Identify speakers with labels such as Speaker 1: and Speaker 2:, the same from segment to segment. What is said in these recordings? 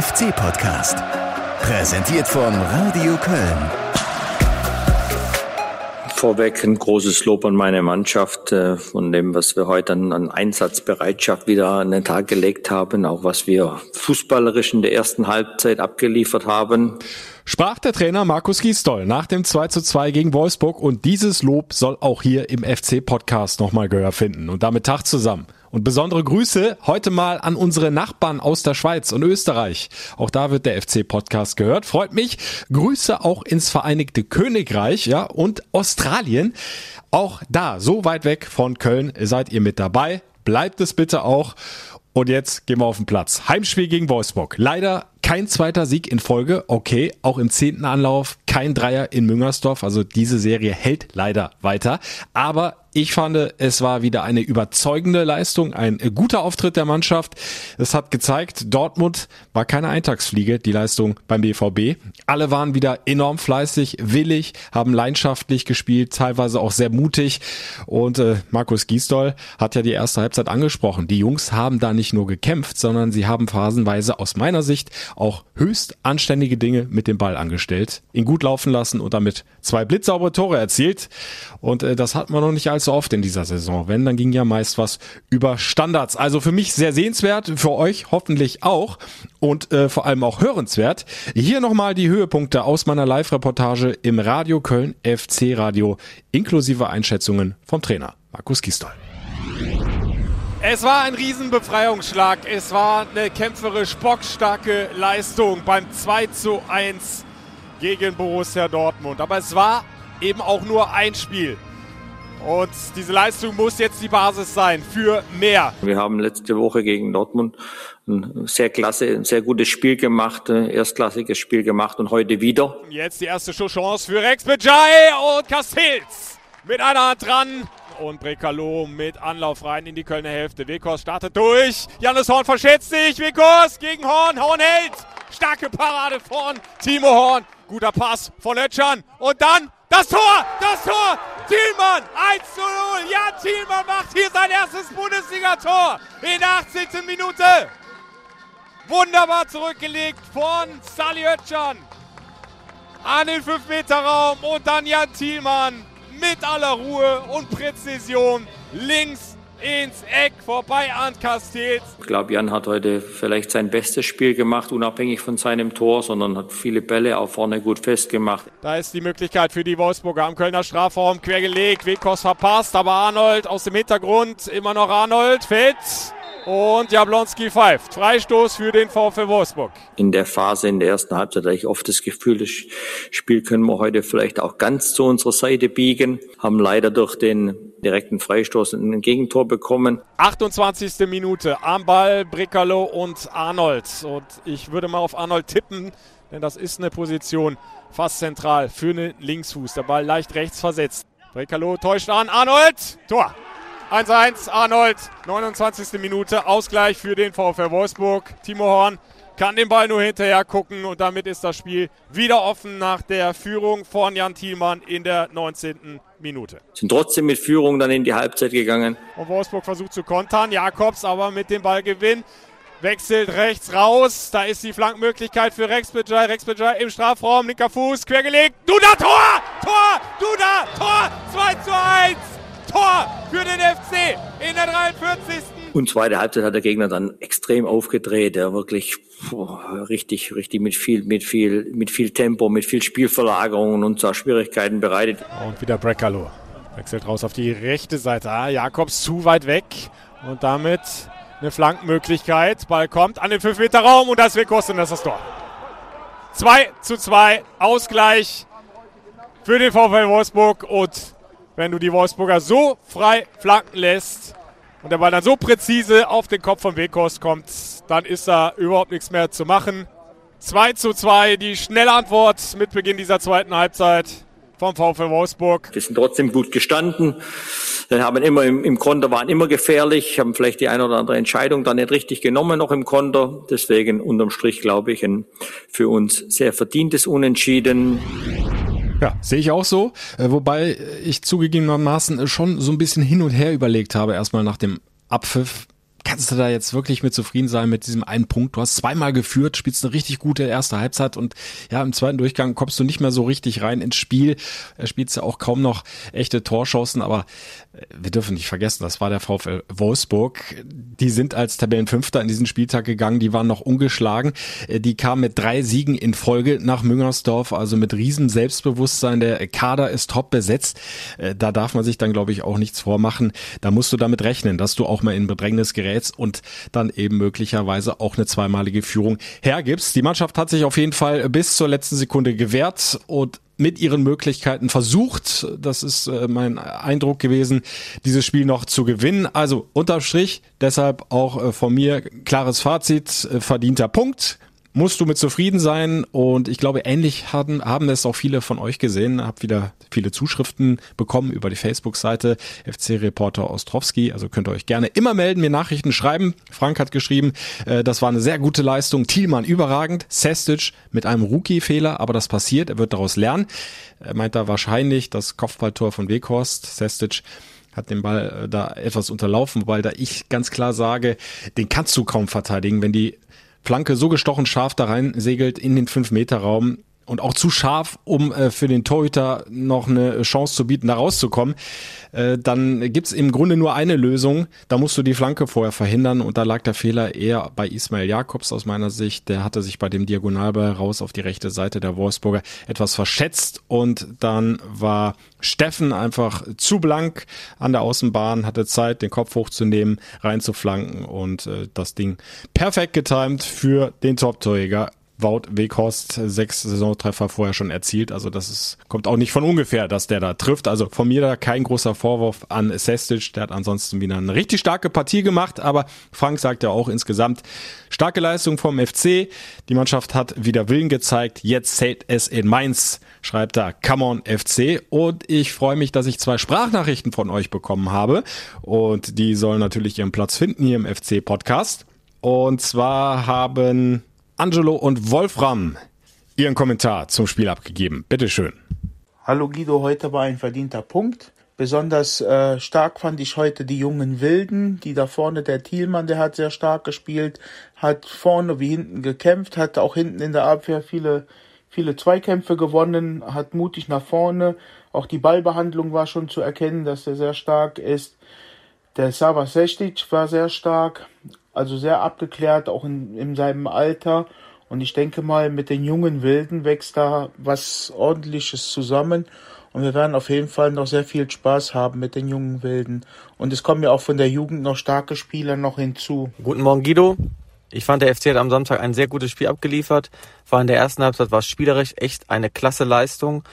Speaker 1: FC-Podcast. Präsentiert von Radio Köln.
Speaker 2: Vorweg ein großes Lob an meine Mannschaft äh, von dem, was wir heute an, an Einsatzbereitschaft wieder an den Tag gelegt haben, auch was wir fußballerisch in der ersten Halbzeit abgeliefert haben.
Speaker 3: Sprach der Trainer Markus Gisdol nach dem 2 zu 2 gegen Wolfsburg und dieses Lob soll auch hier im FC-Podcast nochmal Gehör finden. Und damit Tag zusammen. Und besondere Grüße heute mal an unsere Nachbarn aus der Schweiz und Österreich. Auch da wird der FC-Podcast gehört. Freut mich. Grüße auch ins Vereinigte Königreich, ja, und Australien. Auch da, so weit weg von Köln, seid ihr mit dabei. Bleibt es bitte auch. Und jetzt gehen wir auf den Platz. Heimspiel gegen Wolfsburg. Leider kein zweiter Sieg in Folge. Okay, auch im zehnten Anlauf kein Dreier in Müngersdorf. Also diese Serie hält leider weiter. Aber ich fand, es war wieder eine überzeugende Leistung, ein guter Auftritt der Mannschaft. Es hat gezeigt, Dortmund war keine Eintagsfliege, die Leistung beim BVB. Alle waren wieder enorm fleißig, willig, haben leidenschaftlich gespielt, teilweise auch sehr mutig. Und äh, Markus Giesdoll hat ja die erste Halbzeit angesprochen. Die Jungs haben da nicht nur gekämpft, sondern sie haben phasenweise aus meiner Sicht auch höchst anständige Dinge mit dem Ball angestellt, ihn gut laufen lassen und damit zwei blitzsaubere Tore erzielt. Und äh, das hat man noch nicht allzu oft in dieser Saison. Wenn, dann ging ja meist was über Standards. Also für mich sehr sehenswert, für euch hoffentlich auch und äh, vor allem auch hörenswert. Hier nochmal die Höhepunkte aus meiner Live-Reportage im Radio Köln FC Radio inklusive Einschätzungen vom Trainer Markus Gistol.
Speaker 4: Es war ein Riesenbefreiungsschlag. Es war eine kämpferisch bockstarke Leistung beim 2 zu 1 gegen Borussia Dortmund. Aber es war eben auch nur ein Spiel. Und diese Leistung muss jetzt die Basis sein für mehr.
Speaker 2: Wir haben letzte Woche gegen Dortmund ein sehr klasse, ein sehr gutes Spiel gemacht, ein erstklassiges Spiel gemacht und heute wieder.
Speaker 4: Jetzt die erste Chance für Rex Bejai und Castells mit einer Hand dran und Brekalo mit Anlauf rein in die Kölner Hälfte. Wekos startet durch. Jannis Horn verschätzt sich. Wekos gegen Horn. Horn hält. Starke Parade von Timo Horn. Guter Pass von Ötschan. Und dann das Tor. Das Tor. Thielmann. 1 zu 0. Ja, Thielmann macht hier sein erstes Bundesliga-Tor in der 18. Minute. Wunderbar zurückgelegt von Sally Ötschan an den 5-Meter-Raum und dann Jan Thielmann mit aller Ruhe und Präzision links ins Eck vorbei an Castells.
Speaker 2: Ich glaube, Jan hat heute vielleicht sein bestes Spiel gemacht, unabhängig von seinem Tor, sondern hat viele Bälle auch vorne gut festgemacht.
Speaker 4: Da ist die Möglichkeit für die Wolfsburger am Kölner Strafraum quergelegt. Wekos verpasst, aber Arnold aus dem Hintergrund, immer noch Arnold, fällt. Und Jablonski pfeift. Freistoß für den VfL Wolfsburg.
Speaker 2: In der Phase, in der ersten Halbzeit, hatte ich oft das Gefühl, das Spiel können wir heute vielleicht auch ganz zu unserer Seite biegen. Haben leider durch den direkten Freistoß ein Gegentor bekommen.
Speaker 4: 28. Minute. Am Ball Brekalo und Arnold. Und ich würde mal auf Arnold tippen, denn das ist eine Position fast zentral für einen Linksfuß. Der Ball leicht rechts versetzt. Brekalo täuscht an. Arnold. Tor. 1-1, Arnold, 29. Minute, Ausgleich für den VfL Wolfsburg. Timo Horn kann den Ball nur hinterher gucken und damit ist das Spiel wieder offen nach der Führung von Jan Thielmann in der 19. Minute.
Speaker 2: Sind trotzdem mit Führung dann in die Halbzeit gegangen.
Speaker 4: Und Wolfsburg versucht zu kontern, Jakobs aber mit dem Ballgewinn wechselt rechts raus. Da ist die Flankmöglichkeit für Rex Bejai. Rex Bejai im Strafraum, linker Fuß, quergelegt. Duda, Tor! Tor! Duda, Tor! 2 zu 1! Tor für den FC in der 43.
Speaker 2: Und zweite Halbzeit hat der Gegner dann extrem aufgedreht. Er wirklich boah, richtig, richtig mit viel, mit viel, mit viel Tempo, mit viel Spielverlagerung und so Schwierigkeiten bereitet.
Speaker 4: Und wieder Brecalo. Wechselt raus auf die rechte Seite. Ah, Jakobs zu weit weg. Und damit eine Flankenmöglichkeit. Ball kommt an den 5-Meter-Raum und das wird kosten, das ist das Tor. 2 zu 2. Ausgleich für den VfL Wolfsburg und wenn du die Wolfsburger so frei flanken lässt und der Ball dann so präzise auf den Kopf von Wekos kommt, dann ist da überhaupt nichts mehr zu machen. 2 zu 2, die schnelle Antwort mit Beginn dieser zweiten Halbzeit vom VfL Wolfsburg.
Speaker 2: Wir sind trotzdem gut gestanden, Wir haben immer im, im Konter, waren immer gefährlich, haben vielleicht die eine oder andere Entscheidung dann nicht richtig genommen noch im Konter. Deswegen unterm Strich glaube ich ein für uns sehr verdientes Unentschieden.
Speaker 3: Ja, sehe ich auch so. Äh, wobei ich zugegebenermaßen schon so ein bisschen hin und her überlegt habe, erstmal nach dem Abpfiff. Kannst du da jetzt wirklich mit zufrieden sein mit diesem einen Punkt? Du hast zweimal geführt, spielst eine richtig gute erste Halbzeit und ja, im zweiten Durchgang kommst du nicht mehr so richtig rein ins Spiel. Er spielt ja auch kaum noch echte Torschancen, aber äh, wir dürfen nicht vergessen, das war der VfL Wolfsburg. Die sind als Tabellenfünfter in diesen Spieltag gegangen, die waren noch ungeschlagen. Äh, die kamen mit drei Siegen in Folge nach Müngersdorf, also mit riesen Selbstbewusstsein. Der Kader ist top besetzt. Äh, da darf man sich dann, glaube ich, auch nichts vormachen. Da musst du damit rechnen, dass du auch mal in Bedrängnis gerätst gerätst und dann eben möglicherweise auch eine zweimalige Führung hergibst. Die Mannschaft hat sich auf jeden Fall bis zur letzten Sekunde gewehrt und mit ihren Möglichkeiten versucht, das ist äh, mein Eindruck gewesen, dieses Spiel noch zu gewinnen. Also unterm deshalb auch äh, von mir klares Fazit, äh, verdienter Punkt musst du mit zufrieden sein und ich glaube, ähnlich haben, haben es auch viele von euch gesehen. Hab wieder viele Zuschriften bekommen über die Facebook-Seite FC-Reporter Ostrowski. Also könnt ihr euch gerne immer melden, mir Nachrichten schreiben. Frank hat geschrieben, äh, das war eine sehr gute Leistung. Thielmann überragend. Sestic mit einem Rookie-Fehler, aber das passiert. Er wird daraus lernen. Er meint da wahrscheinlich das Kopfballtor von Weghorst. Sestic hat den Ball äh, da etwas unterlaufen, wobei da ich ganz klar sage, den kannst du kaum verteidigen, wenn die Flanke so gestochen scharf da rein segelt in den 5-Meter-Raum und auch zu scharf, um äh, für den Torhüter noch eine Chance zu bieten, da rauszukommen, äh, dann gibt's im Grunde nur eine Lösung. Da musst du die Flanke vorher verhindern und da lag der Fehler eher bei Ismail Jakobs aus meiner Sicht. Der hatte sich bei dem Diagonalball raus auf die rechte Seite der Wolfsburger etwas verschätzt und dann war Steffen einfach zu blank an der Außenbahn, hatte Zeit, den Kopf hochzunehmen, reinzuflanken und äh, das Ding perfekt getimt für den Top-Torjäger Wout Weghorst sechs Saisontreffer vorher schon erzielt. Also das ist, kommt auch nicht von ungefähr, dass der da trifft. Also von mir da kein großer Vorwurf an Sestic. Der hat ansonsten wieder eine richtig starke Partie gemacht. Aber Frank sagt ja auch insgesamt starke Leistung vom FC. Die Mannschaft hat wieder Willen gezeigt. Jetzt zählt es in Mainz, schreibt da Come on FC. Und ich freue mich, dass ich zwei Sprachnachrichten von euch bekommen habe. Und die sollen natürlich ihren Platz finden hier im FC Podcast. Und zwar haben Angelo und Wolfram ihren Kommentar zum Spiel abgegeben. Bitteschön.
Speaker 5: Hallo Guido, heute war ein verdienter Punkt. Besonders äh, stark fand ich heute die jungen Wilden, die da vorne, der Thielmann, der hat sehr stark gespielt, hat vorne wie hinten gekämpft, hat auch hinten in der Abwehr viele, viele Zweikämpfe gewonnen, hat mutig nach vorne. Auch die Ballbehandlung war schon zu erkennen, dass er sehr stark ist. Der Sava Sestic war sehr stark also sehr abgeklärt, auch in, in seinem Alter. Und ich denke mal, mit den jungen Wilden wächst da was Ordentliches zusammen. Und wir werden auf jeden Fall noch sehr viel Spaß haben mit den jungen Wilden. Und es kommen ja auch von der Jugend noch starke Spieler noch hinzu.
Speaker 6: Guten Morgen, Guido. Ich fand, der FC hat am Samstag ein sehr gutes Spiel abgeliefert. Vor in der ersten Halbzeit war es spielerisch echt eine klasse Leistung.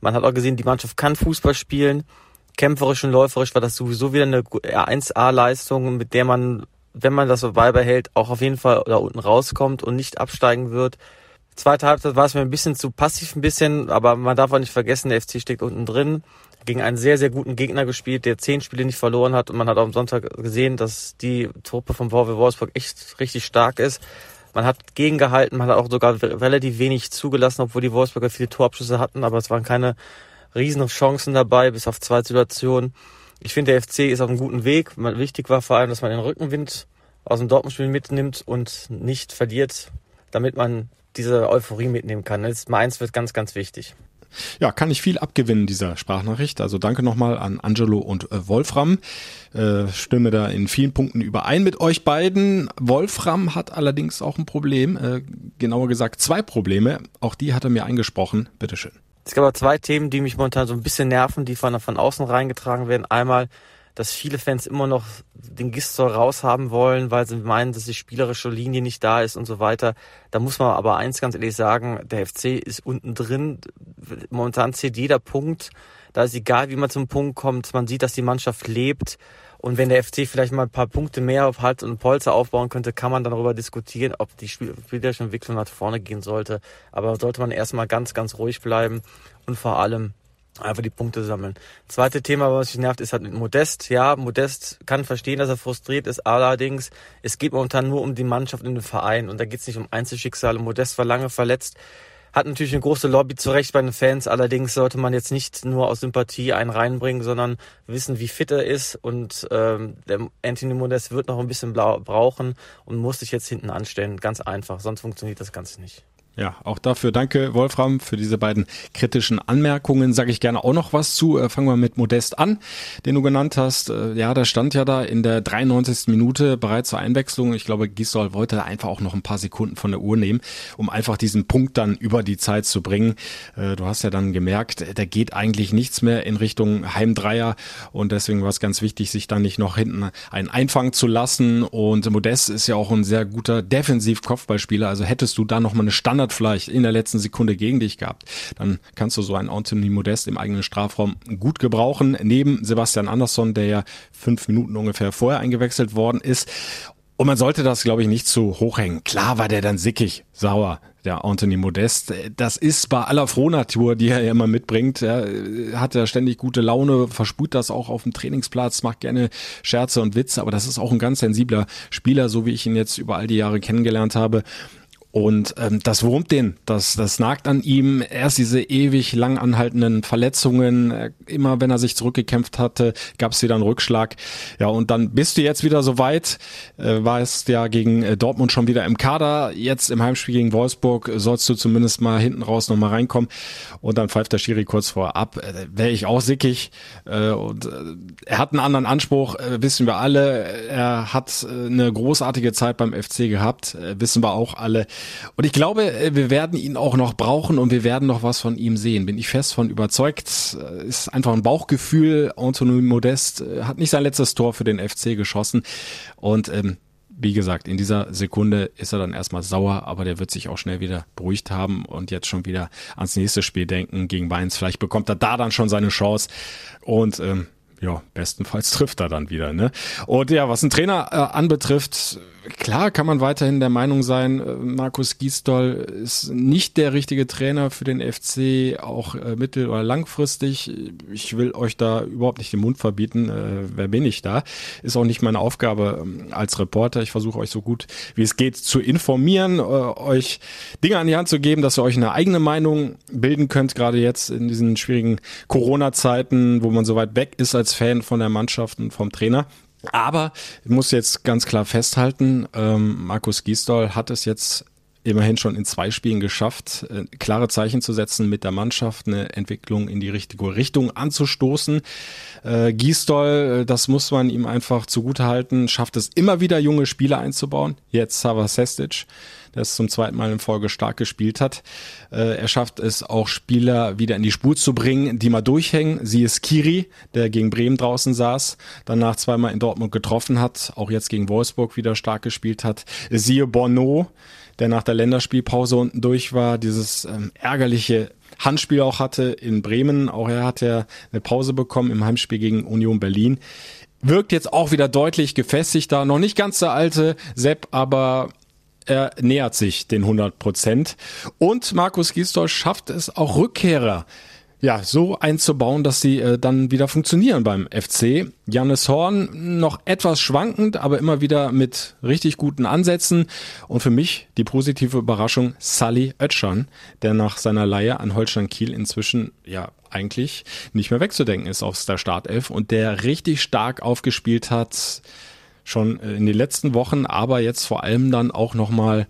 Speaker 6: Man hat auch gesehen, die Mannschaft kann Fußball spielen. Kämpferisch und läuferisch war das sowieso wieder eine 1A-Leistung, mit der man wenn man das so beibehält, auch auf jeden Fall da unten rauskommt und nicht absteigen wird. Zweite Halbzeit war es mir ein bisschen zu passiv, ein bisschen, aber man darf auch nicht vergessen, der FC steckt unten drin. Gegen einen sehr, sehr guten Gegner gespielt, der zehn Spiele nicht verloren hat und man hat auch am Sonntag gesehen, dass die Truppe vom VW Wolfsburg echt richtig stark ist. Man hat gegengehalten, man hat auch sogar relativ wenig zugelassen, obwohl die Wolfsburger viele Torabschüsse hatten, aber es waren keine riesen Chancen dabei, bis auf zwei Situationen. Ich finde, der FC ist auf einem guten Weg. Wichtig war vor allem, dass man den Rückenwind aus dem Dortmund-Spiel mitnimmt und nicht verliert, damit man diese Euphorie mitnehmen kann. Jetzt Mainz wird ganz, ganz wichtig.
Speaker 3: Ja, kann ich viel abgewinnen dieser Sprachnachricht. Also danke nochmal an Angelo und äh, Wolfram. Äh, stimme da in vielen Punkten überein mit euch beiden. Wolfram hat allerdings auch ein Problem, äh, genauer gesagt zwei Probleme. Auch die hat er mir eingesprochen. Bitteschön.
Speaker 6: Es gab aber zwei Themen, die mich momentan so ein bisschen nerven, die von, von außen reingetragen werden. Einmal, dass viele Fans immer noch den Gistor raushaben wollen, weil sie meinen, dass die spielerische Linie nicht da ist und so weiter. Da muss man aber eins ganz ehrlich sagen, der FC ist unten drin. Momentan zählt jeder Punkt. Da ist egal, wie man zum Punkt kommt. Man sieht, dass die Mannschaft lebt. Und wenn der FC vielleicht mal ein paar Punkte mehr auf Hals und Polster aufbauen könnte, kann man darüber diskutieren, ob die spielerische Entwicklung nach vorne gehen sollte. Aber sollte man erstmal ganz, ganz ruhig bleiben und vor allem einfach die Punkte sammeln. Zweite Thema, was mich nervt, ist halt mit Modest. Ja, Modest kann verstehen, dass er frustriert ist. Allerdings, es geht momentan nur um die Mannschaft in den Verein und da geht es nicht um Einzelschicksale. Modest war lange verletzt hat natürlich eine große Lobby zu Recht bei den Fans. Allerdings sollte man jetzt nicht nur aus Sympathie einen reinbringen, sondern wissen, wie fit er ist. Und ähm, der Anthony Modest wird noch ein bisschen brauchen und muss sich jetzt hinten anstellen. Ganz einfach, sonst funktioniert das Ganze nicht.
Speaker 3: Ja, auch dafür danke Wolfram für diese beiden kritischen Anmerkungen. Sage ich gerne auch noch was zu. Äh, fangen wir mit Modest an, den du genannt hast. Äh, ja, der stand ja da in der 93. Minute bereits zur Einwechslung. Ich glaube, Gisdol wollte einfach auch noch ein paar Sekunden von der Uhr nehmen, um einfach diesen Punkt dann über die Zeit zu bringen. Äh, du hast ja dann gemerkt, da geht eigentlich nichts mehr in Richtung Heimdreier und deswegen war es ganz wichtig, sich dann nicht noch hinten einen einfangen zu lassen. Und Modest ist ja auch ein sehr guter Defensiv-Kopfballspieler. Also hättest du da noch mal eine Standard Standard vielleicht in der letzten Sekunde gegen dich gehabt, dann kannst du so einen Anthony Modest im eigenen Strafraum gut gebrauchen. Neben Sebastian Andersson, der ja fünf Minuten ungefähr vorher eingewechselt worden ist. Und man sollte das, glaube ich, nicht zu hoch hängen. Klar war der dann sickig, sauer, der Anthony Modest. Das ist bei aller Frohnatur, die er ja immer mitbringt. Er hat ja ständig gute Laune, versprüht das auch auf dem Trainingsplatz, macht gerne Scherze und Witze, aber das ist auch ein ganz sensibler Spieler, so wie ich ihn jetzt über all die Jahre kennengelernt habe. Und ähm, das wurmt den, das, das nagt an ihm. Erst diese ewig lang anhaltenden Verletzungen. Äh, immer wenn er sich zurückgekämpft hatte, gab es wieder einen Rückschlag. Ja, und dann bist du jetzt wieder so weit. Äh, warst ja gegen äh, Dortmund schon wieder im Kader. Jetzt im Heimspiel gegen Wolfsburg sollst du zumindest mal hinten raus nochmal reinkommen. Und dann pfeift der Schiri kurz vor ab. Äh, Wäre ich auch sickig. Äh, und äh, er hat einen anderen Anspruch, äh, wissen wir alle. Er hat äh, eine großartige Zeit beim FC gehabt, äh, wissen wir auch alle. Und ich glaube, äh, wir werden ihn auch noch brauchen und wir werden noch was von ihm sehen. Bin ich fest von überzeugt. Äh, ist einfach ein Bauchgefühl. Anthony Modest äh, hat nicht sein letztes Tor für den FC geschossen. Und ähm, wie gesagt, in dieser Sekunde ist er dann erstmal sauer, aber der wird sich auch schnell wieder beruhigt haben und jetzt schon wieder ans nächste Spiel denken gegen Mainz. Vielleicht bekommt er da dann schon seine Chance. Und ähm, ja, bestenfalls trifft er dann wieder. Ne? Und ja, was ein Trainer äh, anbetrifft, klar kann man weiterhin der Meinung sein, äh, Markus Gisdol ist nicht der richtige Trainer für den FC, auch äh, mittel- oder langfristig. Ich will euch da überhaupt nicht den Mund verbieten. Äh, wer bin ich da? Ist auch nicht meine Aufgabe ähm, als Reporter. Ich versuche euch so gut wie es geht zu informieren, äh, euch Dinge an die Hand zu geben, dass ihr euch eine eigene Meinung bilden könnt, gerade jetzt in diesen schwierigen Corona-Zeiten, wo man so weit weg ist als Fan von der Mannschaft und vom Trainer. Aber ich muss jetzt ganz klar festhalten, ähm, Markus Gisdol hat es jetzt immerhin schon in zwei Spielen geschafft, äh, klare Zeichen zu setzen mit der Mannschaft, eine Entwicklung in die richtige Richtung anzustoßen. Äh, Gisdol, äh, das muss man ihm einfach zugutehalten, schafft es immer wieder junge Spieler einzubauen. Jetzt Sava Sestic der es zum zweiten Mal in Folge stark gespielt hat. Äh, er schafft es auch Spieler wieder in die Spur zu bringen, die mal durchhängen. Sie ist Kiri, der gegen Bremen draußen saß, danach zweimal in Dortmund getroffen hat, auch jetzt gegen Wolfsburg wieder stark gespielt hat. Siehe Bono, der nach der Länderspielpause unten durch war, dieses ähm, ärgerliche Handspiel auch hatte in Bremen. Auch er hat ja eine Pause bekommen im Heimspiel gegen Union Berlin. Wirkt jetzt auch wieder deutlich gefestigter. Noch nicht ganz der alte Sepp, aber er nähert sich den 100 Prozent. Und Markus Gisdol schafft es auch Rückkehrer ja, so einzubauen, dass sie äh, dann wieder funktionieren beim FC. Jannis Horn noch etwas schwankend, aber immer wieder mit richtig guten Ansätzen. Und für mich die positive Überraschung Sally Oetschan, der nach seiner Leihe an Holstein Kiel inzwischen ja eigentlich nicht mehr wegzudenken ist aus der Startelf und der richtig stark aufgespielt hat schon äh, in den letzten Wochen, aber jetzt vor allem dann auch nochmal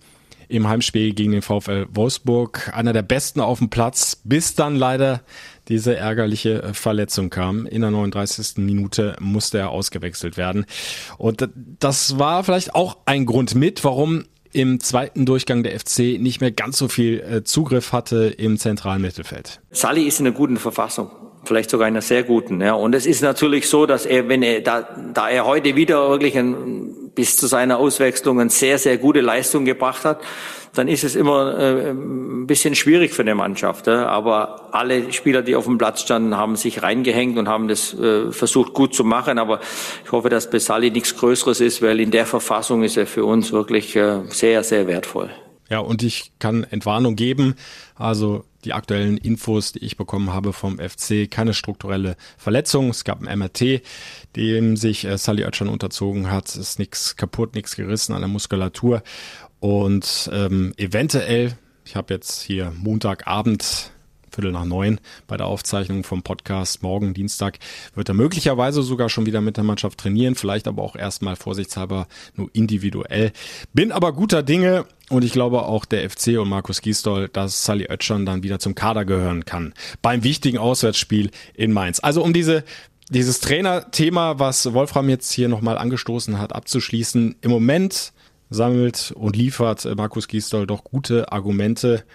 Speaker 3: im Heimspiel gegen den VfL Wolfsburg. Einer der besten auf dem Platz, bis dann leider diese ärgerliche äh, Verletzung kam. In der 39. Minute musste er ausgewechselt werden. Und das war vielleicht auch ein Grund mit, warum im zweiten Durchgang der FC nicht mehr ganz so viel äh, Zugriff hatte im zentralen Mittelfeld.
Speaker 2: Sally ist in einer guten Verfassung vielleicht sogar einer sehr guten. Ja. Und es ist natürlich so, dass er, wenn er, da, da er heute wieder wirklich ein, bis zu seiner Auswechslung eine sehr, sehr gute Leistung gebracht hat, dann ist es immer äh, ein bisschen schwierig für eine Mannschaft. Ja. Aber alle Spieler, die auf dem Platz standen, haben sich reingehängt und haben das äh, versucht gut zu machen. Aber ich hoffe, dass Besali nichts Größeres ist, weil in der Verfassung ist er für uns wirklich äh, sehr, sehr wertvoll.
Speaker 3: Ja, und ich kann Entwarnung geben. Also die aktuellen Infos, die ich bekommen habe vom FC, keine strukturelle Verletzung. Es gab ein MRT, dem sich äh, Sally Oetschan unterzogen hat. Es ist nichts kaputt, nichts gerissen an der Muskulatur. Und ähm, eventuell Ich habe jetzt hier Montagabend Viertel nach neun bei der Aufzeichnung vom Podcast. Morgen, Dienstag, wird er möglicherweise sogar schon wieder mit der Mannschaft trainieren, vielleicht aber auch erstmal vorsichtshalber nur individuell. Bin aber guter Dinge und ich glaube auch der FC und Markus Gisdol, dass Sally Oetschern dann wieder zum Kader gehören kann. Beim wichtigen Auswärtsspiel in Mainz. Also um diese dieses Trainerthema, was Wolfram jetzt hier nochmal angestoßen hat, abzuschließen. Im Moment sammelt und liefert Markus Gisdol doch gute Argumente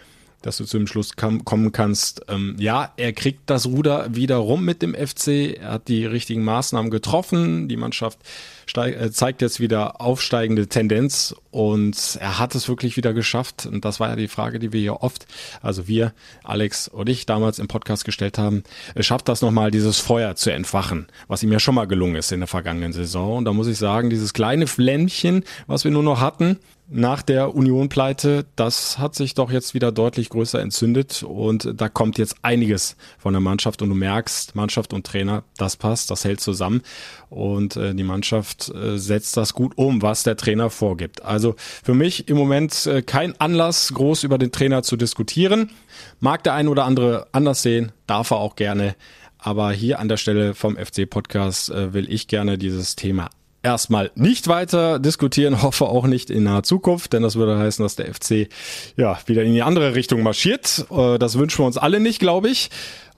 Speaker 3: dass du zu dem Schluss kommen kannst, ähm, ja, er kriegt das Ruder wieder rum mit dem FC, er hat die richtigen Maßnahmen getroffen, die Mannschaft äh, zeigt jetzt wieder aufsteigende Tendenz und er hat es wirklich wieder geschafft. Und das war ja die Frage, die wir hier oft, also wir, Alex und ich damals im Podcast gestellt haben, er schafft das nochmal, dieses Feuer zu entfachen, was ihm ja schon mal gelungen ist in der vergangenen Saison. Und da muss ich sagen, dieses kleine Flämmchen, was wir nur noch hatten, nach der Union-Pleite, das hat sich doch jetzt wieder deutlich größer entzündet und da kommt jetzt einiges von der Mannschaft und du merkst, Mannschaft und Trainer, das passt, das hält zusammen und äh, die Mannschaft äh, setzt das gut um, was der Trainer vorgibt. Also für mich im Moment äh, kein Anlass, groß über den Trainer zu diskutieren. Mag der ein oder andere anders sehen, darf er auch gerne. Aber hier an der Stelle vom FC Podcast äh, will ich gerne dieses Thema erstmal nicht weiter diskutieren, hoffe auch nicht in naher Zukunft, denn das würde heißen, dass der FC ja wieder in die andere Richtung marschiert. Äh, das wünschen wir uns alle nicht, glaube ich.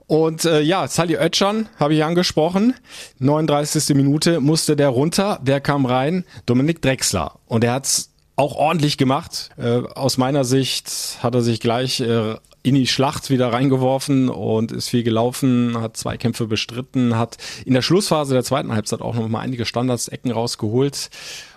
Speaker 3: Und äh, ja, Sally Oetschan habe ich angesprochen. 39. Minute musste der runter. Wer kam rein? Dominik Drexler. Und er hat's auch ordentlich gemacht. Äh, aus meiner Sicht hat er sich gleich äh, in die Schlacht wieder reingeworfen und ist viel gelaufen, hat zwei Kämpfe bestritten, hat in der Schlussphase der zweiten Halbzeit auch noch mal einige Standardsecken rausgeholt.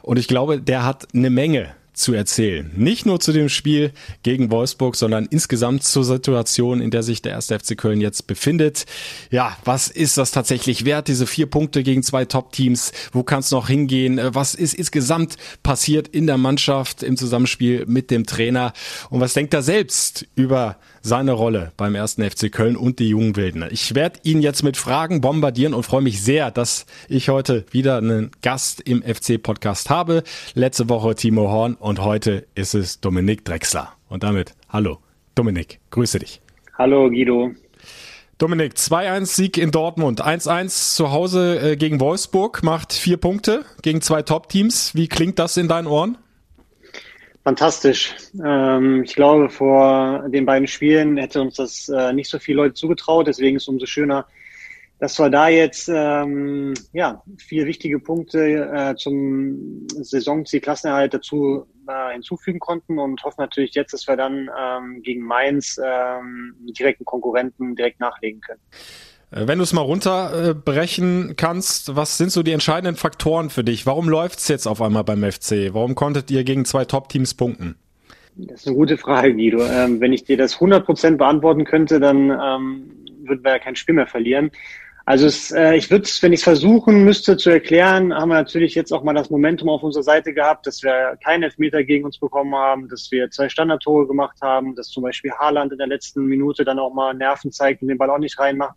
Speaker 3: Und ich glaube, der hat eine Menge zu erzählen. Nicht nur zu dem Spiel gegen Wolfsburg, sondern insgesamt zur Situation, in der sich der erste FC Köln jetzt befindet. Ja, was ist das tatsächlich wert, diese vier Punkte gegen zwei Top-Teams? Wo kann es noch hingehen? Was ist insgesamt passiert in der Mannschaft im Zusammenspiel mit dem Trainer? Und was denkt er selbst über seine Rolle beim ersten FC Köln und die jungen Wilden. Ich werde ihn jetzt mit Fragen bombardieren und freue mich sehr, dass ich heute wieder einen Gast im FC-Podcast habe. Letzte Woche Timo Horn und heute ist es Dominik Drexler. Und damit, hallo, Dominik, grüße dich.
Speaker 7: Hallo Guido.
Speaker 3: Dominik, 2-1-Sieg in Dortmund, 1-1 zu Hause äh, gegen Wolfsburg, macht vier Punkte gegen zwei Top-Teams. Wie klingt das in deinen Ohren?
Speaker 7: Fantastisch. Ähm, ich glaube, vor den beiden Spielen hätte uns das äh, nicht so viele Leute zugetraut. Deswegen ist es umso schöner, dass wir da jetzt ähm, ja vier wichtige Punkte äh, zum Saisonziel Klassenerhalt dazu äh, hinzufügen konnten und hoffen natürlich jetzt, dass wir dann ähm, gegen Mainz ähm, direkten Konkurrenten direkt nachlegen können.
Speaker 3: Äh, wenn du es mal runterbrechen kannst, was sind so die entscheidenden Faktoren für dich? Warum läuft es jetzt auf einmal beim FC? Warum konntet ihr gegen zwei Top-Teams punkten?
Speaker 7: Das ist eine gute Frage, Guido. Ähm, wenn ich dir das 100% beantworten könnte, dann ähm, würden wir ja kein Spiel mehr verlieren. Also es, äh, ich würde wenn ich es versuchen müsste zu erklären, haben wir natürlich jetzt auch mal das Momentum auf unserer Seite gehabt, dass wir keinen Elfmeter gegen uns bekommen haben, dass wir zwei Standardtore gemacht haben, dass zum Beispiel Haaland in der letzten Minute dann auch mal Nerven zeigt und den Ball auch nicht reinmacht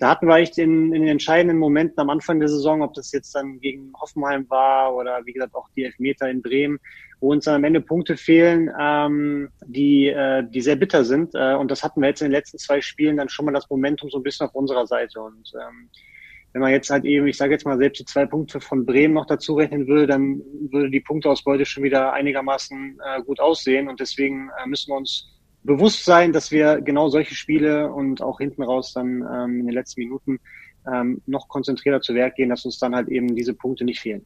Speaker 7: da hatten wir echt in, in den entscheidenden Momenten am Anfang der Saison, ob das jetzt dann gegen Hoffenheim war oder wie gesagt auch die Elfmeter in Bremen, wo uns dann am Ende Punkte fehlen, ähm, die, äh, die sehr bitter sind. Äh, und das hatten wir jetzt in den letzten zwei Spielen dann schon mal das Momentum so ein bisschen auf unserer Seite. Und ähm, wenn man jetzt halt eben, ich sage jetzt mal, selbst die zwei Punkte von Bremen noch dazu rechnen würde, dann würde die Punkteausbeute schon wieder einigermaßen äh, gut aussehen. Und deswegen äh, müssen wir uns bewusst sein, dass wir genau solche Spiele und auch hinten raus dann ähm, in den letzten Minuten ähm, noch konzentrierter zu Werk gehen, dass uns dann halt eben diese Punkte nicht fehlen.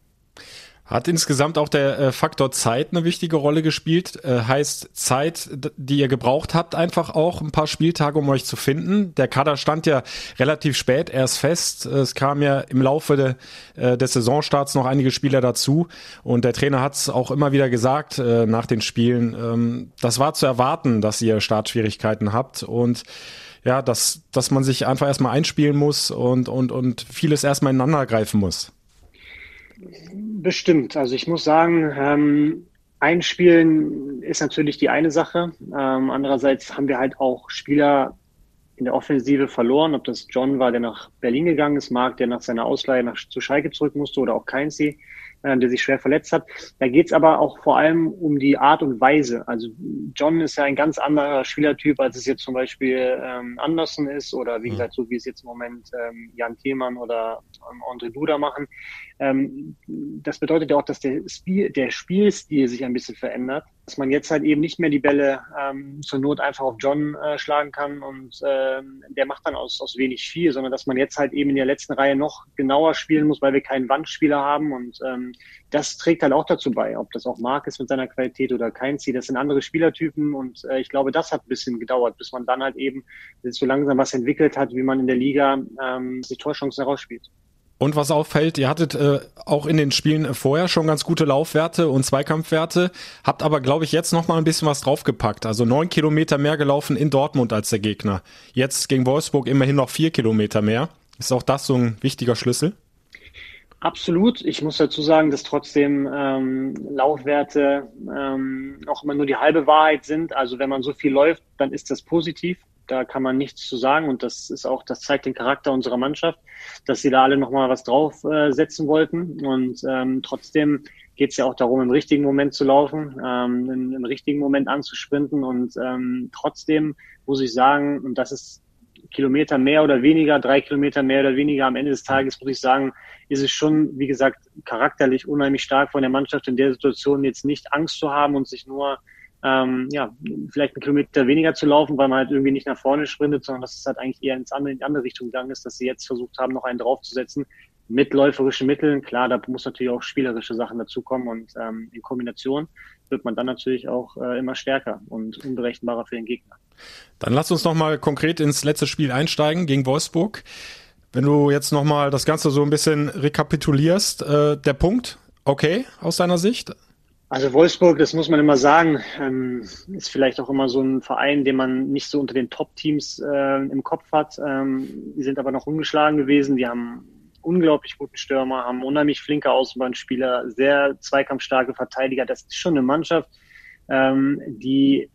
Speaker 3: Hat insgesamt auch der äh, Faktor Zeit eine wichtige Rolle gespielt? Äh, heißt Zeit, die ihr gebraucht habt, einfach auch ein paar Spieltage, um euch zu finden? Der Kader stand ja relativ spät erst fest. Es kam ja im Laufe de, äh, des Saisonstarts noch einige Spieler dazu. Und der Trainer hat es auch immer wieder gesagt äh, nach den Spielen. Ähm, das war zu erwarten, dass ihr Startschwierigkeiten habt. Und ja, dass, dass man sich einfach erstmal einspielen muss und, und, und vieles erstmal ineinander greifen muss.
Speaker 7: Bestimmt. Also ich muss sagen, ähm, einspielen ist natürlich die eine Sache. Ähm, andererseits haben wir halt auch Spieler in der Offensive verloren, ob das John war, der nach Berlin gegangen ist, Marc, der nach seiner Ausleihe nach, zu Schalke zurück musste oder auch Keinzi, äh, der sich schwer verletzt hat. Da geht es aber auch vor allem um die Art und Weise. Also John ist ja ein ganz anderer Spielertyp, als es jetzt zum Beispiel ähm, Anderson ist oder wie mhm. gesagt, so wie es jetzt im Moment ähm, Jan Thielmann oder ähm, André Duda machen. Ähm, das bedeutet ja auch, dass der, Spiel, der Spielstil sich ein bisschen verändert, dass man jetzt halt eben nicht mehr die Bälle ähm, zur Not einfach auf John äh, schlagen kann und ähm, der macht dann aus, aus wenig viel, sondern dass man jetzt halt eben in der letzten Reihe noch genauer spielen muss, weil wir keinen Wandspieler haben und ähm, das trägt halt auch dazu bei, ob das auch Mark ist mit seiner Qualität oder kein Ziel. Das sind andere Spielertypen und äh, ich glaube, das hat ein bisschen gedauert, bis man dann halt eben so langsam was entwickelt hat, wie man in der Liga ähm, die Torchancen herausspielt.
Speaker 3: Und was auffällt, ihr hattet äh, auch in den Spielen vorher schon ganz gute Laufwerte und Zweikampfwerte, habt aber, glaube ich, jetzt noch mal ein bisschen was draufgepackt. Also neun Kilometer mehr gelaufen in Dortmund als der Gegner. Jetzt gegen Wolfsburg immerhin noch vier Kilometer mehr. Ist auch das so ein wichtiger Schlüssel?
Speaker 7: Absolut. Ich muss dazu sagen, dass trotzdem ähm, Laufwerte ähm, auch immer nur die halbe Wahrheit sind. Also wenn man so viel läuft, dann ist das positiv da kann man nichts zu sagen. Und das ist auch, das zeigt den Charakter unserer Mannschaft, dass sie da alle nochmal was draufsetzen äh, wollten. Und ähm, trotzdem geht es ja auch darum, im richtigen Moment zu laufen, ähm, im, im richtigen Moment anzusprinten. Und ähm, trotzdem muss ich sagen, und das ist Kilometer mehr oder weniger, drei Kilometer mehr oder weniger am Ende des Tages, muss ich sagen, ist es schon, wie gesagt, charakterlich unheimlich stark von der Mannschaft in der Situation jetzt nicht Angst zu haben und sich nur ähm, ja, vielleicht einen Kilometer weniger zu laufen, weil man halt irgendwie nicht nach vorne sprintet, sondern dass es halt eigentlich eher ins andere, in die andere Richtung gegangen ist, dass sie jetzt versucht haben, noch einen draufzusetzen mit läuferischen Mitteln. Klar, da muss natürlich auch spielerische Sachen dazukommen und ähm, in Kombination wird man dann natürlich auch äh, immer stärker und unberechenbarer für den Gegner.
Speaker 3: Dann lass uns nochmal konkret ins letzte Spiel einsteigen gegen Wolfsburg. Wenn du jetzt nochmal das Ganze so ein bisschen rekapitulierst, äh, der Punkt, okay, aus deiner Sicht?
Speaker 7: Also Wolfsburg, das muss man immer sagen, ähm, ist vielleicht auch immer so ein Verein, den man nicht so unter den Top-Teams äh, im Kopf hat. Ähm, die sind aber noch ungeschlagen gewesen. Die haben unglaublich guten Stürmer, haben unheimlich flinke Außenbahnspieler, sehr zweikampfstarke Verteidiger. Das ist schon eine Mannschaft, ähm, die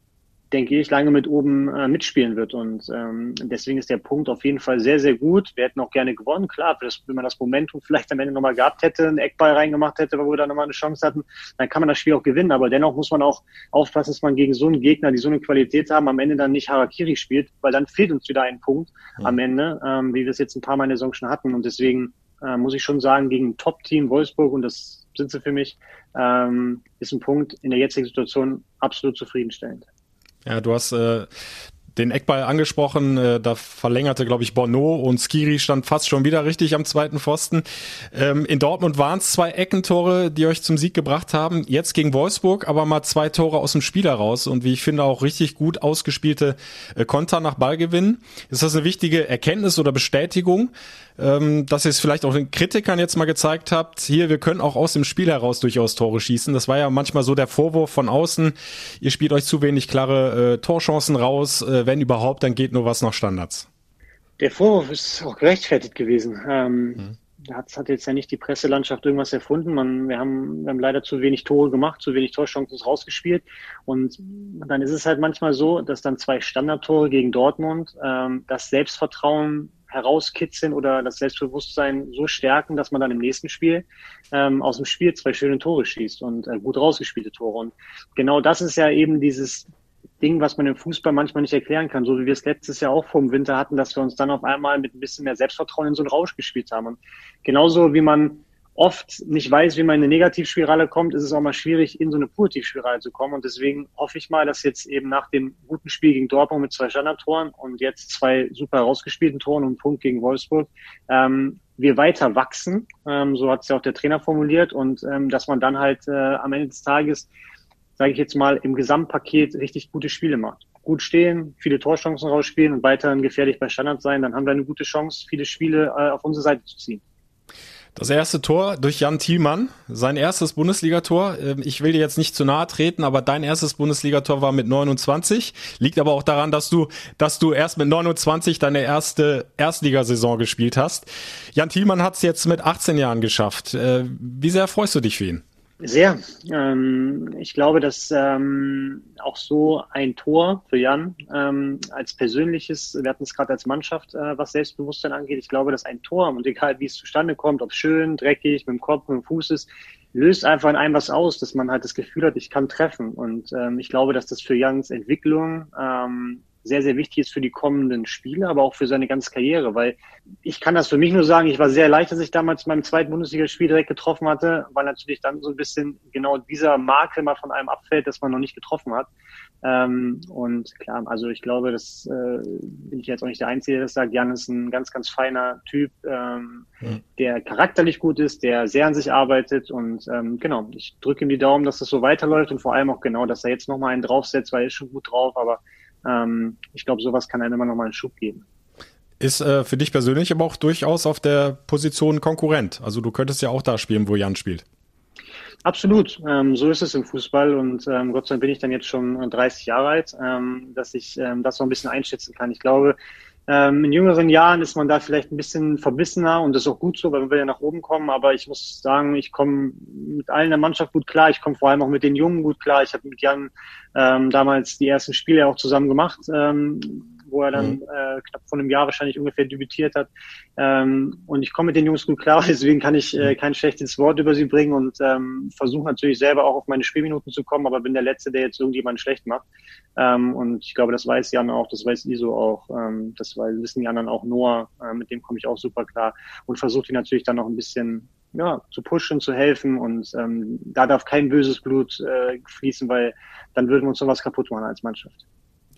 Speaker 7: denke ich, lange mit oben äh, mitspielen wird. Und ähm, deswegen ist der Punkt auf jeden Fall sehr, sehr gut. Wir hätten auch gerne gewonnen. Klar, das, wenn man das Momentum vielleicht am Ende nochmal gehabt hätte, einen Eckball reingemacht hätte, wo wir dann nochmal eine Chance hatten, dann kann man das Spiel auch gewinnen. Aber dennoch muss man auch aufpassen, dass man gegen so einen Gegner, die so eine Qualität haben, am Ende dann nicht Harakiri spielt, weil dann fehlt uns wieder ein Punkt ja. am Ende, ähm, wie wir es jetzt ein paar Mal in der Saison schon hatten. Und deswegen äh, muss ich schon sagen, gegen ein Top-Team Wolfsburg, und das sind sie für mich, ähm, ist ein Punkt in der jetzigen Situation absolut zufriedenstellend.
Speaker 3: Ja, du hast äh, den Eckball angesprochen, äh, da verlängerte, glaube ich, Bono und Skiri stand fast schon wieder richtig am zweiten Pfosten. Ähm, in Dortmund waren es zwei Eckentore, die euch zum Sieg gebracht haben. Jetzt gegen Wolfsburg, aber mal zwei Tore aus dem Spiel heraus und wie ich finde auch richtig gut ausgespielte äh, Konter nach Ballgewinn. Ist das eine wichtige Erkenntnis oder Bestätigung, ähm, dass ihr es vielleicht auch den Kritikern jetzt mal gezeigt habt, hier, wir können auch aus dem Spiel heraus durchaus Tore schießen. Das war ja manchmal so der Vorwurf von außen, ihr spielt euch zu wenig klare äh, Torchancen raus, äh, wenn überhaupt, dann geht nur was nach Standards.
Speaker 7: Der Vorwurf ist auch gerechtfertigt gewesen. Ähm, mhm. Hat, hat jetzt ja nicht die Presselandschaft irgendwas erfunden. Man, wir, haben, wir haben leider zu wenig Tore gemacht, zu wenig Torchancen rausgespielt. Und dann ist es halt manchmal so, dass dann zwei Standardtore gegen Dortmund ähm, das Selbstvertrauen herauskitzeln oder das Selbstbewusstsein so stärken, dass man dann im nächsten Spiel ähm, aus dem Spiel zwei schöne Tore schießt und äh, gut rausgespielte Tore. Und genau das ist ja eben dieses Ding, was man im Fußball manchmal nicht erklären kann, so wie wir es letztes Jahr auch vor Winter hatten, dass wir uns dann auf einmal mit ein bisschen mehr Selbstvertrauen in so einen Rausch gespielt haben. Und genauso wie man oft nicht weiß, wie man in eine Negativspirale kommt, ist es auch mal schwierig, in so eine Positivspirale zu kommen. Und deswegen hoffe ich mal, dass jetzt eben nach dem guten Spiel gegen Dortmund mit zwei Standardtoren und jetzt zwei super herausgespielten Toren und Punkt gegen Wolfsburg, ähm, wir weiter wachsen. Ähm, so hat es ja auch der Trainer formuliert. Und ähm, dass man dann halt äh, am Ende des Tages, sage ich jetzt mal, im Gesamtpaket richtig gute Spiele macht gut stehen, viele Torchancen rausspielen und weiterhin gefährlich bei Standard sein, dann haben wir eine gute Chance, viele Spiele äh, auf unsere Seite zu ziehen.
Speaker 3: Das erste Tor durch Jan Thielmann, sein erstes Bundesligator. Ähm, ich will dir jetzt nicht zu nahe treten, aber dein erstes Bundesligator war mit 29. Liegt aber auch daran, dass du, dass du erst mit 29 deine erste Erstligasaison gespielt hast. Jan Thielmann hat es jetzt mit 18 Jahren geschafft. Äh, wie sehr freust du dich für ihn?
Speaker 7: Sehr. Ähm, ich glaube, dass ähm, auch so ein Tor für Jan ähm, als persönliches, wir hatten es gerade als Mannschaft, äh, was Selbstbewusstsein angeht, ich glaube, dass ein Tor, und egal wie es zustande kommt, ob schön, dreckig, mit dem Kopf, mit dem Fuß ist, löst einfach in einem was aus, dass man halt das Gefühl hat, ich kann treffen. Und ähm, ich glaube, dass das für Youngs Entwicklung ähm, sehr, sehr wichtig ist für die kommenden Spiele, aber auch für seine ganze Karriere, weil ich kann das für mich nur sagen, ich war sehr leicht, dass ich damals meinem zweiten Bundesligaspiel direkt getroffen hatte, weil natürlich dann so ein bisschen genau dieser Makel mal von einem abfällt, dass man noch nicht getroffen hat. Ähm, und klar, also ich glaube, das äh, bin ich jetzt auch nicht der Einzige, der das sagt. Jan ist ein ganz, ganz feiner Typ, ähm, mhm. der charakterlich gut ist, der sehr an sich arbeitet und ähm, genau, ich drücke ihm die Daumen, dass das so weiterläuft und vor allem auch genau, dass er jetzt nochmal einen draufsetzt, weil er ist schon gut drauf, aber ähm, ich glaube, sowas kann einem immer nochmal einen Schub geben.
Speaker 3: Ist äh, für dich persönlich aber auch durchaus auf der Position Konkurrent. Also du könntest ja auch da spielen, wo Jan spielt.
Speaker 7: Absolut, ähm, so ist es im Fußball und ähm, Gott sei Dank bin ich dann jetzt schon 30 Jahre alt, ähm, dass ich ähm, das so ein bisschen einschätzen kann. Ich glaube, ähm, in jüngeren Jahren ist man da vielleicht ein bisschen verbissener und das ist auch gut so, weil wir ja nach oben kommen. Aber ich muss sagen, ich komme mit allen der Mannschaft gut klar. Ich komme vor allem auch mit den Jungen gut klar. Ich habe mit Jan ähm, damals die ersten Spiele auch zusammen gemacht. Ähm, wo er dann mhm. äh, knapp vor einem Jahr wahrscheinlich ungefähr debütiert hat. Ähm, und ich komme mit den Jungs gut klar, deswegen kann ich äh, mhm. kein schlechtes Wort über sie bringen und ähm, versuche natürlich selber auch auf meine Spielminuten zu kommen, aber bin der Letzte, der jetzt irgendjemanden schlecht macht. Ähm, und ich glaube, das weiß Jan auch, das weiß Iso auch, ähm, das wissen die anderen auch. Noah, äh, mit dem komme ich auch super klar und versuche die natürlich dann noch ein bisschen ja, zu pushen, zu helfen und ähm, da darf kein böses Blut äh, fließen, weil dann würden wir uns sowas kaputt machen als Mannschaft.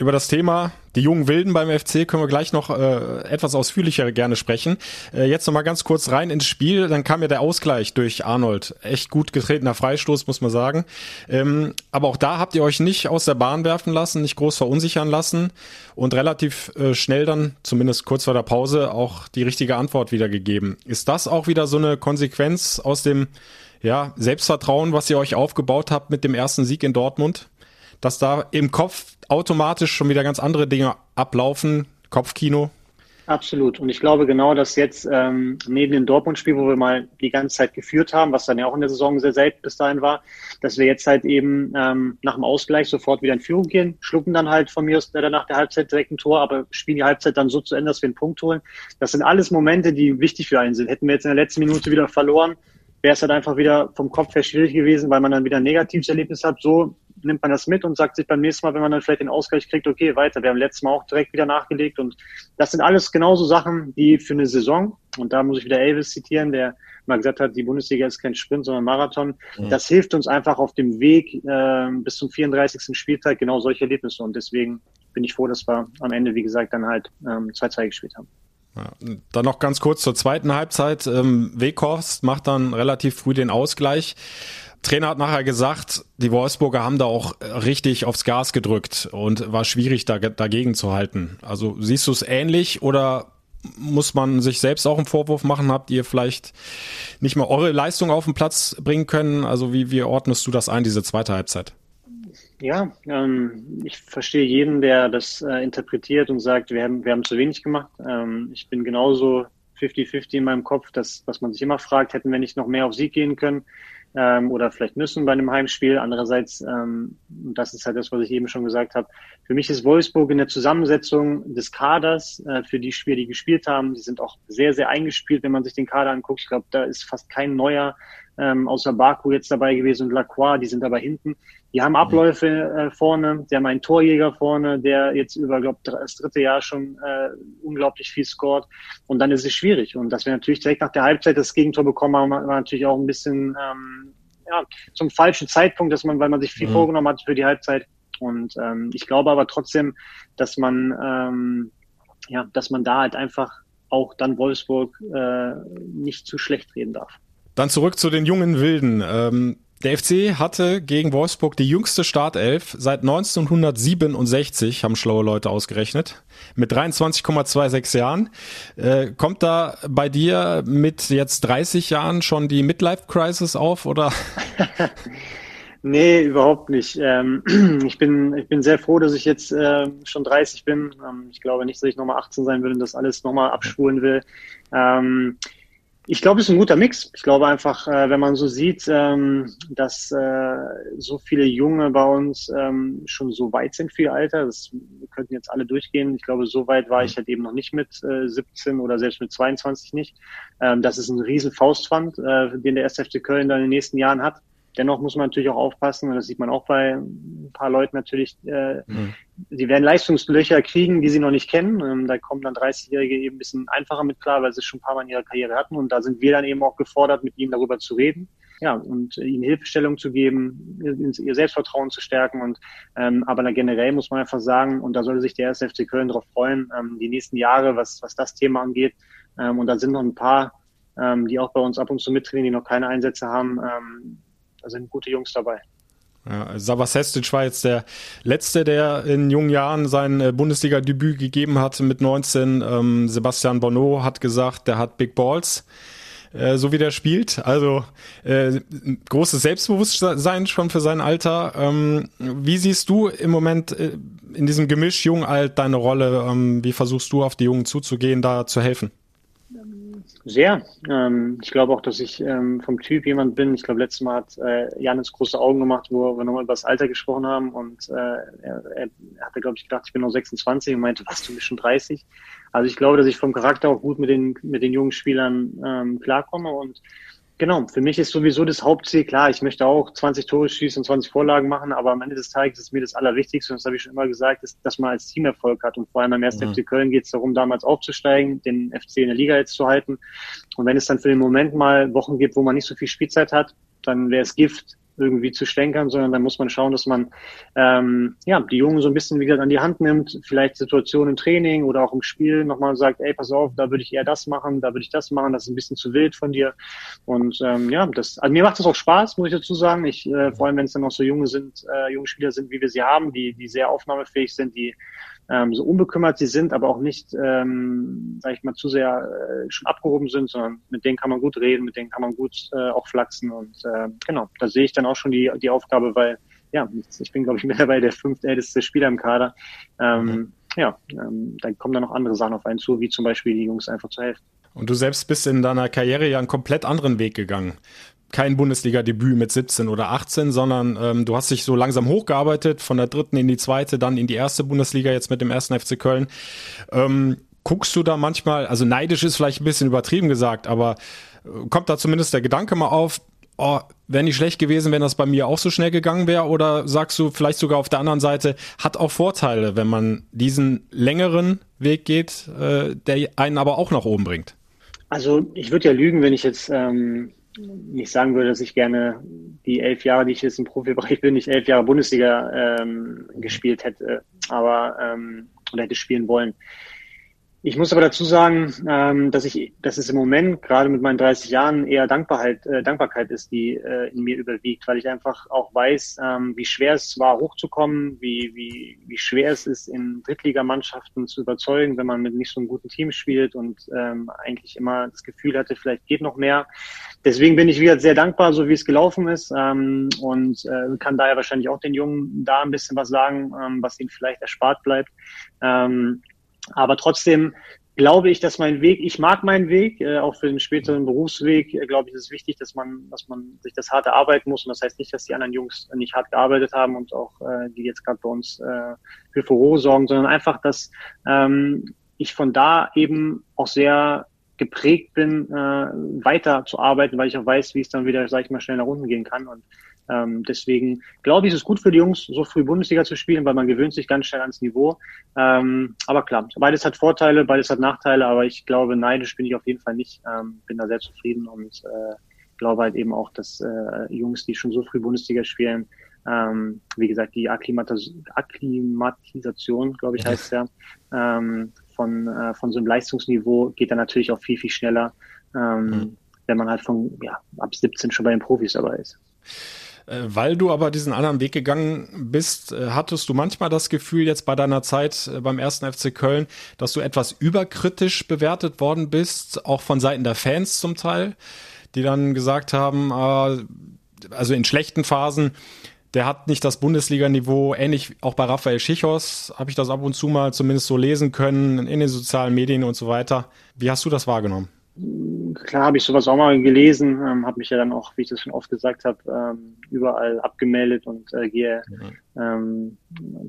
Speaker 3: Über das Thema die jungen Wilden beim FC können wir gleich noch äh, etwas ausführlicher gerne sprechen. Äh, jetzt noch mal ganz kurz rein ins Spiel. Dann kam ja der Ausgleich durch Arnold. Echt gut getretener Freistoß, muss man sagen. Ähm, aber auch da habt ihr euch nicht aus der Bahn werfen lassen, nicht groß verunsichern lassen und relativ äh, schnell dann, zumindest kurz vor der Pause, auch die richtige Antwort wiedergegeben. Ist das auch wieder so eine Konsequenz aus dem ja, Selbstvertrauen, was ihr euch aufgebaut habt mit dem ersten Sieg in Dortmund? dass da im Kopf automatisch schon wieder ganz andere Dinge ablaufen, Kopfkino.
Speaker 7: Absolut. Und ich glaube genau, dass jetzt ähm, neben dem Dortmund-Spiel, wo wir mal die ganze Zeit geführt haben, was dann ja auch in der Saison sehr selten bis dahin war, dass wir jetzt halt eben ähm, nach dem Ausgleich sofort wieder in Führung gehen, schlucken dann halt von mir aus äh, nach der Halbzeit direkt ein Tor, aber spielen die Halbzeit dann so zu Ende, dass wir einen Punkt holen. Das sind alles Momente, die wichtig für einen sind. Hätten wir jetzt in der letzten Minute wieder verloren, wäre es halt einfach wieder vom Kopf her schwierig gewesen, weil man dann wieder ein negatives Erlebnis hat. So nimmt man das mit und sagt sich beim nächsten Mal, wenn man dann vielleicht den Ausgleich kriegt, okay, weiter. Wir haben letztes Mal auch direkt wieder nachgelegt und das sind alles genauso Sachen, die für eine Saison, und da muss ich wieder Elvis zitieren, der mal gesagt hat, die Bundesliga ist kein Sprint, sondern Marathon. Mhm. Das hilft uns einfach auf dem Weg äh, bis zum 34. Spieltag genau solche Erlebnisse und deswegen bin ich froh, dass wir am Ende, wie gesagt, dann halt 2-2 ähm, gespielt haben.
Speaker 3: Ja, dann noch ganz kurz zur zweiten Halbzeit. Ähm, Weghorst macht dann relativ früh den Ausgleich. Trainer hat nachher gesagt, die Wolfsburger haben da auch richtig aufs Gas gedrückt und war schwierig da, dagegen zu halten. Also siehst du es ähnlich oder muss man sich selbst auch einen Vorwurf machen? Habt ihr vielleicht nicht mal eure Leistung auf den Platz bringen können? Also wie, wie ordnest du das ein, diese zweite Halbzeit?
Speaker 7: Ja, ähm, ich verstehe jeden, der das äh, interpretiert und sagt, wir haben, wir haben zu wenig gemacht. Ähm, ich bin genauso 50-50 in meinem Kopf, dass, dass man sich immer fragt, hätten wir nicht noch mehr auf Sieg gehen können? ähm, oder vielleicht müssen bei einem Heimspiel. Andererseits, ähm, das ist halt das, was ich eben schon gesagt habe, für mich ist Wolfsburg in der Zusammensetzung des Kaders, äh, für die Spieler, die gespielt haben, die sind auch sehr, sehr eingespielt, wenn man sich den Kader anguckt. Ich glaube, da ist fast kein neuer ähm, außer Baku jetzt dabei gewesen und Lacroix, die sind aber hinten. Die haben Abläufe äh, vorne, die haben einen Torjäger vorne, der jetzt über, glaube das dritte Jahr schon äh, unglaublich viel scored. Und dann ist es schwierig. Und dass wir natürlich direkt nach der Halbzeit das Gegentor bekommen haben, war natürlich auch ein bisschen ähm, ja, zum falschen Zeitpunkt, dass man, weil man sich viel mhm. vorgenommen hat für die Halbzeit. Und ähm, ich glaube aber trotzdem, dass man ähm, ja, dass man da halt einfach auch dann Wolfsburg äh, nicht zu schlecht reden darf.
Speaker 3: Dann zurück zu den jungen Wilden. Ähm, der FC hatte gegen Wolfsburg die jüngste Startelf seit 1967, haben schlaue Leute ausgerechnet, mit 23,26 Jahren. Äh, kommt da bei dir mit jetzt 30 Jahren schon die Midlife-Crisis auf oder?
Speaker 7: nee, überhaupt nicht. Ähm, ich, bin, ich bin sehr froh, dass ich jetzt äh, schon 30 bin. Ähm, ich glaube nicht, dass ich nochmal 18 sein will und das alles nochmal abspulen will. Ähm, Ich glaube, es ist ein guter Mix. Ich glaube einfach, äh, wenn man so sieht, ähm, dass äh, so viele Junge bei uns ähm, schon so weit sind für ihr Alter, das wir könnten jetzt alle durchgehen. Ich glaube, so weit war ich halt eben noch nicht mit äh, 17 oder selbst mit 22 nicht. Ähm, das ist ein riesen Faustpfand, äh, den der SFC Köln dann in den nächsten Jahren hat. Dennoch muss man natürlich auch aufpassen, und das sieht man auch bei ein paar Leuten natürlich, äh, mhm. sie werden Leistungslöcher kriegen, die sie noch nicht kennen. Ähm, da kommen dann 30-Jährige eben ein bisschen einfacher mit klar, weil sie es schon ein paar Mal in ihrer Karriere hatten. Und da sind wir dann eben auch gefordert, mit ihnen darüber zu reden. Ja, und ihnen Hilfestellung zu geben, ihr Selbstvertrauen zu stärken. Und ähm, aber dann generell muss man einfach sagen, und da sollte sich der SFC Köln darauf freuen, ähm, die nächsten Jahre, was, was das Thema angeht. Ähm, und da sind noch ein paar, ähm, die auch bei uns ab und zu mittrainieren, die noch keine Einsätze haben. Ähm, da sind gute Jungs dabei.
Speaker 3: Ja, Savas Hestic war jetzt der Letzte, der in jungen Jahren sein äh, Bundesliga-Debüt gegeben hat mit 19. Ähm, Sebastian Bonneau hat gesagt, der hat Big Balls, äh, so wie der spielt. Also äh, großes Selbstbewusstsein schon für sein Alter. Ähm, wie siehst du im Moment äh, in diesem Gemisch jung-alt deine Rolle? Ähm, wie versuchst du auf die Jungen zuzugehen, da zu helfen?
Speaker 7: Sehr. Ähm, ich glaube auch, dass ich ähm, vom Typ jemand bin. Ich glaube, letztes Mal hat äh, Janis große Augen gemacht, wo wir nochmal über das Alter gesprochen haben. Und äh, er, er hatte, glaube ich, gedacht, ich bin noch 26 und meinte, was, du bist schon 30? Also ich glaube, dass ich vom Charakter auch gut mit den, mit den jungen Spielern ähm, klarkomme und Genau, für mich ist sowieso das Hauptziel klar. Ich möchte auch 20 Tore schießen und 20 Vorlagen machen, aber am Ende des Tages ist mir das Allerwichtigste, und das habe ich schon immer gesagt, ist, dass man als Team Erfolg hat. Und vor allem beim ersten mhm. FC Köln geht es darum, damals aufzusteigen, den FC in der Liga jetzt zu halten. Und wenn es dann für den Moment mal Wochen gibt, wo man nicht so viel Spielzeit hat, dann wäre es Gift, irgendwie zu stänkern, sondern dann muss man schauen, dass man ähm, ja die Jungen so ein bisschen wieder an die Hand nimmt, vielleicht Situationen im Training oder auch im Spiel nochmal sagt, ey, pass auf, da würde ich eher das machen, da würde ich das machen, das ist ein bisschen zu wild von dir. Und ähm, ja, das, also mir macht das auch Spaß, muss ich dazu sagen. Ich, äh, vor allem wenn es dann auch so junge sind, äh, junge Spieler sind, wie wir sie haben, die, die sehr aufnahmefähig sind, die ähm, so unbekümmert sie sind, aber auch nicht, ähm, sag ich mal, zu sehr äh, schon abgehoben sind, sondern mit denen kann man gut reden, mit denen kann man gut äh, auch flachsen und äh, genau, da sehe ich dann auch schon die, die Aufgabe, weil ja, ich bin, glaube ich, mittlerweile der fünftälteste Spieler im Kader. Ähm, mhm. Ja, ähm, dann kommen dann noch andere Sachen auf einen zu, wie zum Beispiel die Jungs einfach zu helfen.
Speaker 3: Und du selbst bist in deiner Karriere ja einen komplett anderen Weg gegangen kein Bundesliga-Debüt mit 17 oder 18, sondern ähm, du hast dich so langsam hochgearbeitet, von der dritten in die zweite, dann in die erste Bundesliga, jetzt mit dem ersten FC Köln. Ähm, guckst du da manchmal, also neidisch ist vielleicht ein bisschen übertrieben gesagt, aber äh, kommt da zumindest der Gedanke mal auf, oh, wäre nicht schlecht gewesen, wenn das bei mir auch so schnell gegangen wäre? Oder sagst du vielleicht sogar auf der anderen Seite, hat auch Vorteile, wenn man diesen längeren Weg geht, äh, der einen aber auch nach oben bringt?
Speaker 7: Also ich würde ja lügen, wenn ich jetzt ähm, nicht sagen würde, dass ich gerne die elf Jahre, die ich jetzt im Profibereich bin, nicht elf Jahre Bundesliga ähm, gespielt hätte, aber ähm, oder hätte spielen wollen. Ich muss aber dazu sagen, ähm, dass ich, dass es im Moment gerade mit meinen 30 Jahren eher Dankbarkeit, äh, Dankbarkeit ist, die äh, in mir überwiegt, weil ich einfach auch weiß, ähm, wie schwer es war, hochzukommen, wie, wie, wie schwer es ist, in Drittligamannschaften zu überzeugen, wenn man mit nicht so einem guten Team spielt und ähm, eigentlich immer das Gefühl hatte, vielleicht geht noch mehr. Deswegen bin ich wieder sehr dankbar, so wie es gelaufen ist ähm, und äh, kann daher wahrscheinlich auch den Jungen da ein bisschen was sagen, ähm, was ihnen vielleicht erspart bleibt. Ähm, aber trotzdem glaube ich, dass mein Weg, ich mag meinen Weg, äh, auch für den späteren Berufsweg, äh, glaube ich, ist es wichtig, dass man, dass man sich das harte arbeiten muss. Und das heißt nicht, dass die anderen Jungs nicht hart gearbeitet haben und auch äh, die jetzt gerade bei uns äh, für Furore sorgen, sondern einfach, dass ähm, ich von da eben auch sehr geprägt bin, äh, weiter zu arbeiten, weil ich auch weiß, wie es dann wieder, sag ich mal, schnell nach unten gehen kann. Und ähm, deswegen glaube ich, ist es gut für die Jungs, so früh Bundesliga zu spielen, weil man gewöhnt sich ganz schnell ans Niveau. Ähm, aber klar, beides hat Vorteile, beides hat Nachteile, aber ich glaube, neidisch bin ich auf jeden Fall nicht. Ähm, bin da sehr zufrieden und äh, glaube halt eben auch, dass äh, Jungs, die schon so früh Bundesliga spielen, ähm, wie gesagt, die Akklimatis Akklimatisation, glaube ich, heißt ja, ähm, von, äh, von so einem Leistungsniveau geht dann natürlich auch viel, viel schneller, ähm, mhm. wenn man halt von ja, ab 17 schon bei den Profis dabei ist.
Speaker 3: Äh, weil du aber diesen anderen Weg gegangen bist, äh, hattest du manchmal das Gefühl jetzt bei deiner Zeit äh, beim ersten FC Köln, dass du etwas überkritisch bewertet worden bist, auch von Seiten der Fans zum Teil, die dann gesagt haben, also in schlechten Phasen, der hat nicht das Bundesliga-Niveau, ähnlich auch bei Raphael Schichos, habe ich das ab und zu mal zumindest so lesen können, in den sozialen Medien und so weiter. Wie hast du das wahrgenommen?
Speaker 7: klar habe ich sowas auch mal gelesen, ähm, habe mich ja dann auch, wie ich das schon oft gesagt habe, ähm, überall abgemeldet und äh, gehe ähm,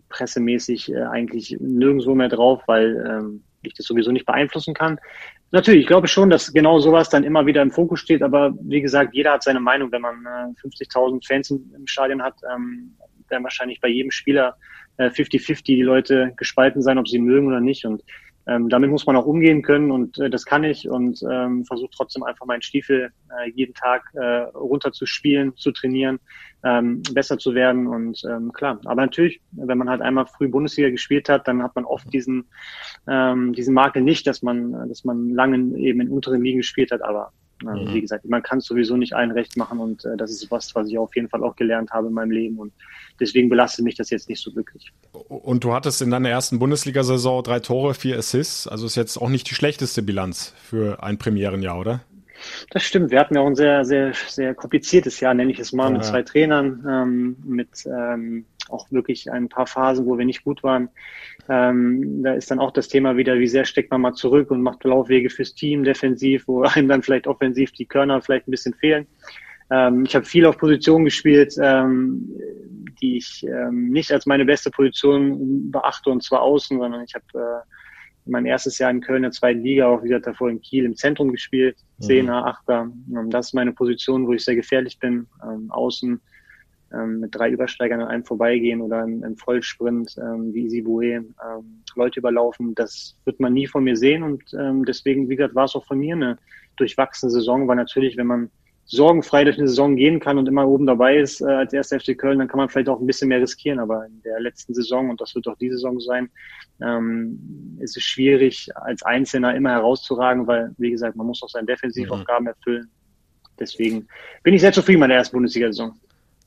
Speaker 7: pressemäßig äh, eigentlich nirgendwo mehr drauf, weil ähm, ich das sowieso nicht beeinflussen kann. Natürlich, ich glaube schon, dass genau sowas dann immer wieder im Fokus steht, aber wie gesagt, jeder hat seine Meinung. Wenn man äh, 50.000 Fans im, Stadion hat, ähm, werden wahrscheinlich bei jedem Spieler 50-50 äh, die Leute gespalten sein, ob sie mögen oder nicht. Und ähm, damit muss man auch umgehen können und äh, das kann ich und ähm, versuche trotzdem einfach meinen Stiefel äh, jeden Tag äh, runter zu spielen, zu trainieren, ähm, besser zu werden und ähm, klar. Aber natürlich, wenn man halt einmal früh Bundesliga gespielt hat, dann hat man oft diesen ähm, diesen Makel nicht, dass man dass man lange eben in unteren Ligen gespielt hat. Aber ähm, mhm. wie gesagt, man kann es sowieso nicht allen recht machen und äh, das ist was, was ich auf jeden Fall auch gelernt habe in meinem Leben und deswegen belastet mich das jetzt nicht so wirklich.
Speaker 3: Und du hattest in deiner ersten Bundesliga-Saison drei Tore, vier Assists, also ist jetzt auch nicht die schlechteste Bilanz für ein Premierenjahr, oder?
Speaker 7: Das stimmt. Wir hatten ja auch ein sehr, sehr, sehr kompliziertes Jahr, nenne ich es mal, ja. mit zwei Trainern, ähm, mit ähm, auch wirklich ein paar Phasen, wo wir nicht gut waren. Ähm, da ist dann auch das Thema wieder, wie sehr steckt man mal zurück und macht Laufwege fürs Team defensiv, wo einem dann vielleicht offensiv die Körner vielleicht ein bisschen fehlen. Ähm, ich habe viel auf Positionen gespielt, ähm, die ich ähm, nicht als meine beste Position beachte, und zwar außen, sondern ich habe äh, mein erstes Jahr in Köln in der zweiten Liga, auch wieder davor in Kiel im Zentrum gespielt, Zehner, mhm. Achter. Ähm, das ist meine Position, wo ich sehr gefährlich bin, ähm, außen ähm, mit drei Übersteigern an einem vorbeigehen oder im, Vollsprint ähm, wie Isibue ähm, Leute überlaufen. Das wird man nie von mir sehen und ähm, deswegen, wie gesagt, war es auch von mir eine durchwachsene Saison, weil natürlich, wenn man sorgenfrei durch eine Saison gehen kann und immer oben dabei ist äh, als erster FC Köln, dann kann man vielleicht auch ein bisschen mehr riskieren. Aber in der letzten Saison, und das wird auch diese Saison sein, ähm, ist es schwierig, als Einzelner immer herauszuragen, weil, wie gesagt, man muss auch seine Defensivaufgaben mhm. erfüllen. Deswegen bin ich sehr zufrieden mit der ersten Bundesliga-Saison.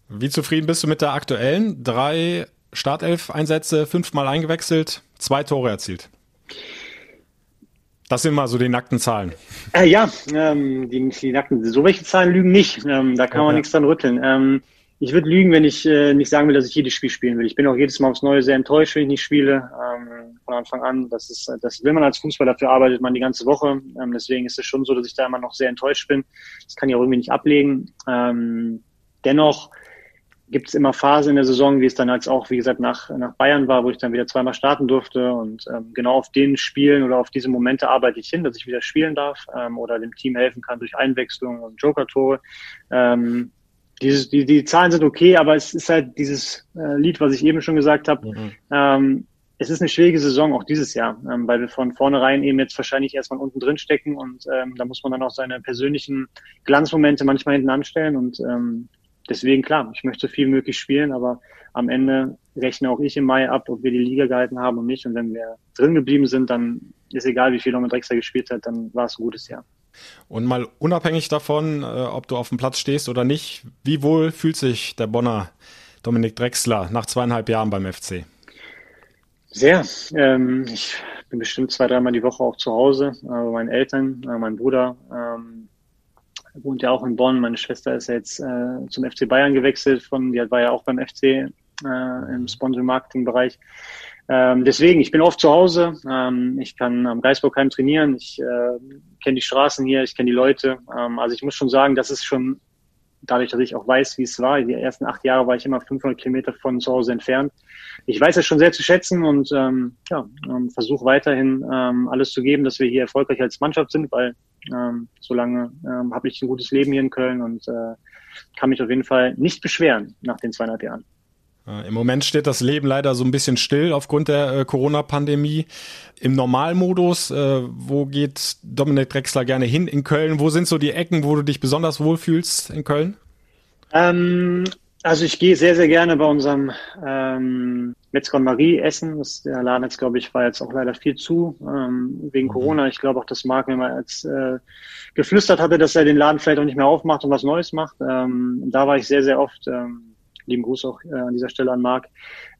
Speaker 3: Wie zufrieden bist du mit der aktuellen? Drei Startelf-Einsätze, fünfmal eingewechselt, zwei Tore erzielt. Das sind mal so die nackten Zahlen.
Speaker 7: Äh, ja, ähm, die, die, nackten, so welche Zahlen lügen nicht. Ähm, da kann okay. man nichts dran rütteln. Ähm, ich würde lügen, wenn ich äh, nicht sagen will, dass ich jedes Spiel spielen will. Ich bin auch jedes Mal aufs Neue sehr enttäuscht, wenn ich nicht spiele. Ähm, von Anfang an. Das ist, das will man als Fußballer, dafür arbeitet man die ganze Woche. Ähm, deswegen ist es schon so, dass ich da immer noch sehr enttäuscht bin. Das kann ich auch irgendwie nicht ablegen. Ähm, dennoch gibt es immer Phasen in der Saison, wie es dann als auch, wie gesagt, nach, nach Bayern war, wo ich dann wieder zweimal starten durfte. Und ähm, genau auf den Spielen oder auf diese Momente arbeite ich hin, dass ich wieder spielen darf ähm, oder dem Team helfen kann durch Einwechslung und Joker-Tore. Ähm, dieses, die, die Zahlen sind okay, aber es ist halt dieses äh, Lied, was ich eben schon gesagt habe. Mhm. Ähm, es ist eine schwierige Saison, auch dieses Jahr, ähm, weil wir von vornherein eben jetzt wahrscheinlich erstmal unten drin stecken und ähm, da muss man dann auch seine persönlichen Glanzmomente manchmal hinten anstellen und ähm, deswegen klar, ich möchte so viel möglich spielen, aber am Ende rechne auch ich im Mai ab, ob wir die Liga gehalten haben und nicht. Und wenn wir drin geblieben sind, dann ist egal, wie viel Norman Drexler gespielt hat, dann war es ein gutes Jahr.
Speaker 3: Und mal unabhängig davon, äh, ob du auf dem Platz stehst oder nicht, wie wohl fühlt sich der Bonner Dominik Drexler nach zweieinhalb Jahren beim FC?
Speaker 7: Sehr. Ähm, ich bin bestimmt zwei, dreimal die Woche auch zu Hause. Äh, meinen Eltern, äh, mein Bruder, ähm, wohnt ja auch in Bonn. Meine Schwester ist jetzt äh, zum FC Bayern gewechselt, von, die war ja auch beim FC äh, im Sponsor-Marketing-Bereich. Ähm, deswegen, ich bin oft zu Hause. Ähm, ich kann am Geisburgheim trainieren. Ich äh, kenne die Straßen hier, ich kenne die Leute. Ähm, also ich muss schon sagen, das ist schon dadurch, dass ich auch weiß, wie es war. Die ersten acht Jahre war ich immer 500 Kilometer von zu Hause entfernt. Ich weiß es schon sehr zu schätzen und ähm, ja, ähm, versuche weiterhin ähm, alles zu geben, dass wir hier erfolgreich als Mannschaft sind, weil ähm, solange ähm, habe ich ein gutes Leben hier in Köln und äh, kann mich auf jeden Fall nicht beschweren nach den zweieinhalb Jahren.
Speaker 3: Im Moment steht das Leben leider so ein bisschen still aufgrund der äh, Corona-Pandemie. Im Normalmodus, äh, wo geht Dominik Drexler gerne hin in Köln? Wo sind so die Ecken, wo du dich besonders wohlfühlst in Köln?
Speaker 7: Ähm, also ich gehe sehr, sehr gerne bei unserem ähm, Metzger Marie essen. Das, der Laden jetzt, glaube ich, war jetzt auch leider viel zu ähm, wegen mhm. Corona. Ich glaube auch, dass Marc mir mal als äh, geflüstert hatte, dass er den Laden vielleicht auch nicht mehr aufmacht und was Neues macht. Ähm, da war ich sehr, sehr oft. Ähm, lieben Gruß auch äh, an dieser Stelle an Marc.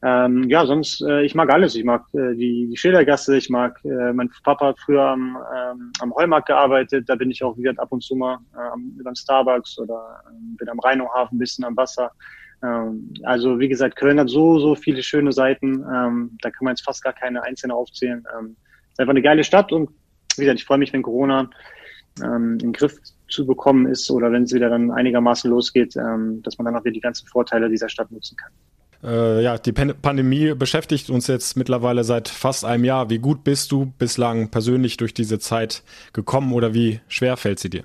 Speaker 7: Ähm, ja, sonst, äh, ich mag alles. Ich mag äh, die, die Schildergasse, ich mag, äh, mein Papa hat früher am, ähm, am Heumarkt gearbeitet, da bin ich auch wieder ab und zu mal äh, beim Starbucks oder äh, bin am Rheinauhafen ein bisschen am Wasser. Ähm, also wie gesagt, Köln hat so, so viele schöne Seiten, ähm, da kann man jetzt fast gar keine einzelne aufzählen. Ähm, ist einfach eine geile Stadt und wie gesagt, ich freue mich, wenn Corona ähm, in den Griff zu bekommen ist oder wenn es wieder dann einigermaßen losgeht, ähm, dass man dann auch wieder die ganzen Vorteile dieser Stadt nutzen kann.
Speaker 3: Äh, ja, die Pan Pandemie beschäftigt uns jetzt mittlerweile seit fast einem Jahr. Wie gut bist du bislang persönlich durch diese Zeit gekommen oder wie schwer fällt sie dir?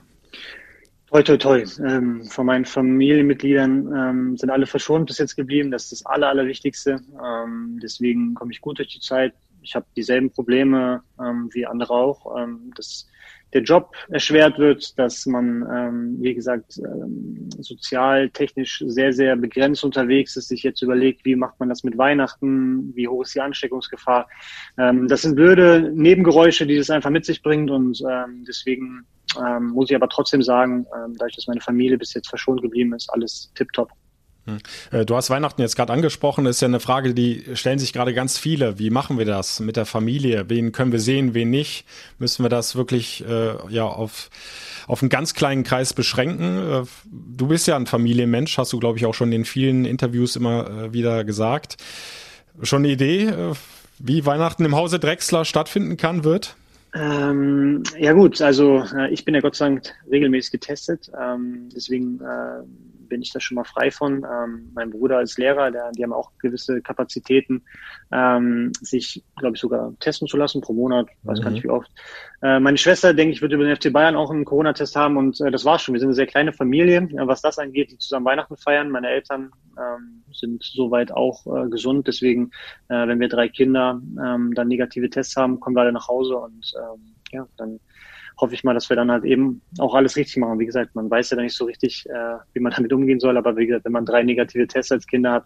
Speaker 7: Toi, toi, toi. Ähm, von meinen Familienmitgliedern ähm, sind alle verschont bis jetzt geblieben. Das ist das Aller, Allerwichtigste. Ähm, deswegen komme ich gut durch die Zeit. Ich habe dieselben Probleme ähm, wie andere auch. Ähm, das der Job erschwert wird, dass man, ähm, wie gesagt, ähm, sozial, technisch sehr, sehr begrenzt unterwegs ist, sich jetzt überlegt, wie macht man das mit Weihnachten, wie hoch ist die Ansteckungsgefahr. Ähm, das sind blöde Nebengeräusche, die das einfach mit sich bringt und ähm, deswegen ähm, muss ich aber trotzdem sagen, ähm, dadurch, dass meine Familie bis jetzt verschont geblieben ist, alles tipptopp.
Speaker 3: Hm. Äh, du hast Weihnachten jetzt gerade angesprochen. Das ist ja eine Frage, die stellen sich gerade ganz viele. Wie machen wir das mit der Familie? Wen können wir sehen, wen nicht? Müssen wir das wirklich äh, ja auf auf einen ganz kleinen Kreis beschränken? Äh, du bist ja ein Familienmensch, hast du glaube ich auch schon in vielen Interviews immer äh, wieder gesagt. Schon eine Idee, äh, wie Weihnachten im Hause Drexler stattfinden kann, wird?
Speaker 7: Ähm, ja gut, also äh, ich bin ja Gott sei Dank regelmäßig getestet, ähm, deswegen bin ich da schon mal frei von. Ähm, mein Bruder als Lehrer, der, die haben auch gewisse Kapazitäten, ähm, sich, glaube ich, sogar testen zu lassen pro Monat, weiß mhm. gar nicht wie oft. Äh, meine Schwester, denke ich, wird über den FC Bayern auch einen Corona-Test haben und äh, das war's schon. Wir sind eine sehr kleine Familie, äh, was das angeht, die zusammen Weihnachten feiern. Meine Eltern ähm, sind soweit auch äh, gesund, deswegen, äh, wenn wir drei Kinder ähm, dann negative Tests haben, kommen wir alle nach Hause und ähm, ja, dann hoffe ich mal, dass wir dann halt eben auch alles richtig machen. Wie gesagt, man weiß ja dann nicht so richtig, äh, wie man damit umgehen soll, aber wie gesagt, wenn man drei negative Tests als Kinder hat,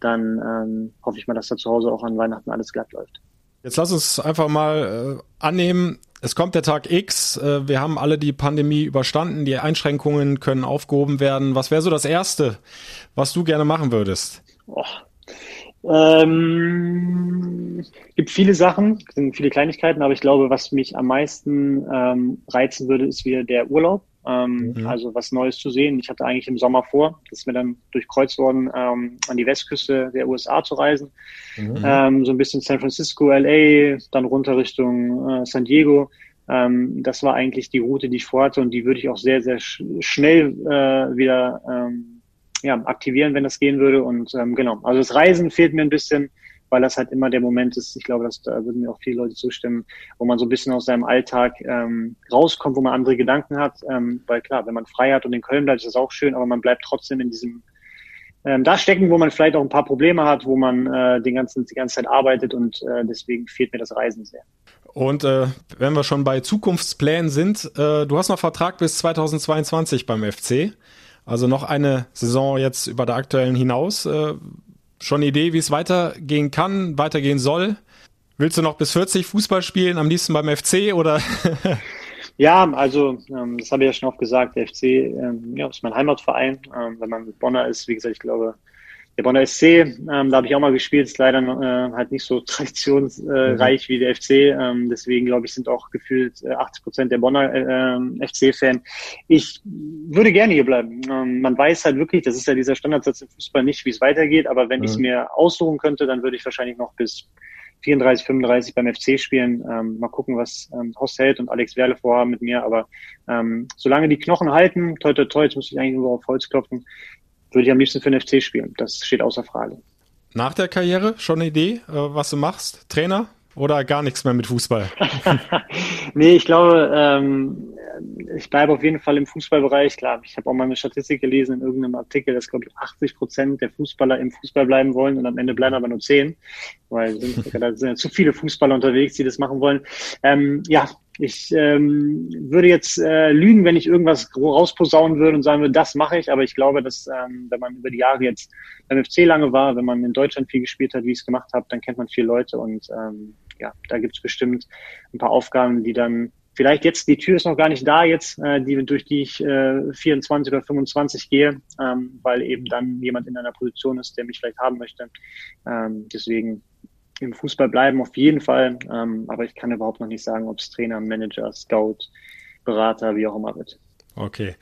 Speaker 7: dann ähm, hoffe ich mal, dass da zu Hause auch an Weihnachten alles glatt läuft.
Speaker 3: Jetzt lass uns einfach mal äh, annehmen, es kommt der Tag X, äh, wir haben alle die Pandemie überstanden, die Einschränkungen können aufgehoben werden. Was wäre so das Erste, was du gerne machen würdest?
Speaker 7: Oh, ähm, gibt viele Sachen, sind viele Kleinigkeiten, aber ich glaube, was mich am meisten ähm, reizen würde, ist wieder der Urlaub. Ähm, mhm. Also was Neues zu sehen. Ich hatte eigentlich im Sommer vor, das ist mir dann durchkreuzt worden, ähm, an die Westküste der USA zu reisen. Mhm. Ähm, so ein bisschen San Francisco, LA, dann runter Richtung äh, San Diego. Ähm, das war eigentlich die Route, die ich vorhatte und die würde ich auch sehr, sehr sch schnell äh, wieder ähm, ja, aktivieren, wenn das gehen würde. Und ähm, genau, also das Reisen fehlt mir ein bisschen, weil das halt immer der Moment ist, ich glaube, dass da würden mir auch viele Leute zustimmen, wo man so ein bisschen aus seinem Alltag ähm, rauskommt, wo man andere Gedanken hat. Ähm, weil klar, wenn man frei hat und in Köln bleibt, ist das auch schön, aber man bleibt trotzdem in diesem ähm, da stecken, wo man vielleicht auch ein paar Probleme hat, wo man äh, den ganzen, die ganze Zeit arbeitet und äh, deswegen fehlt mir das Reisen sehr.
Speaker 3: Und äh, wenn wir schon bei Zukunftsplänen sind, äh, du hast noch Vertrag bis 2022 beim FC. Also noch eine Saison jetzt über der aktuellen hinaus. Äh, schon eine Idee, wie es weitergehen kann, weitergehen soll? Willst du noch bis 40 Fußball spielen, am liebsten beim FC oder?
Speaker 7: ja, also ähm, das habe ich ja schon oft gesagt, der FC ähm, ja, ist mein Heimatverein. Ähm, wenn man mit Bonner ist, wie gesagt, ich glaube, der Bonner SC, ähm, da habe ich auch mal gespielt, ist leider äh, halt nicht so traditionsreich mhm. wie der FC. Ähm, deswegen glaube ich, sind auch gefühlt äh, 80 Prozent der Bonner äh, FC-Fan. Ich würde gerne hier bleiben. Ähm, man weiß halt wirklich, das ist ja dieser Standardsatz im Fußball nicht, wie es weitergeht, aber wenn mhm. ich es mir aussuchen könnte, dann würde ich wahrscheinlich noch bis 34, 35 beim FC spielen. Ähm, mal gucken, was ähm, Horst Held und Alex Werle vorhaben mit mir. Aber ähm, solange die Knochen halten, toi toi toi, jetzt muss ich eigentlich nur auf Holz klopfen, würde ich am liebsten für den FC spielen. Das steht außer Frage.
Speaker 3: Nach der Karriere schon eine Idee, äh, was du machst? Trainer? Oder gar nichts mehr mit Fußball?
Speaker 7: nee, ich glaube, ähm, ich bleibe auf jeden Fall im Fußballbereich. Klar, ich habe auch mal eine Statistik gelesen in irgendeinem Artikel, dass, glaube ich, 80 Prozent der Fußballer im Fußball bleiben wollen und am Ende bleiben aber nur 10, weil sind, da sind ja zu viele Fußballer unterwegs, die das machen wollen. Ähm, ja, ich ähm, würde jetzt äh, lügen, wenn ich irgendwas rausposaunen würde und sagen würde, das mache ich, aber ich glaube, dass ähm, wenn man über die Jahre jetzt beim FC lange war, wenn man in Deutschland viel gespielt hat, wie ich es gemacht habe, dann kennt man viele Leute und ähm, ja, da gibt es bestimmt ein paar Aufgaben, die dann vielleicht jetzt, die Tür ist noch gar nicht da jetzt, äh, die, durch die ich äh, 24 oder 25 gehe, ähm, weil eben dann jemand in einer Position ist, der mich vielleicht haben möchte. Ähm, deswegen im Fußball bleiben auf jeden Fall, ähm, aber ich kann überhaupt noch nicht sagen, ob es Trainer, Manager, Scout, Berater, wie auch immer wird.
Speaker 3: Okay.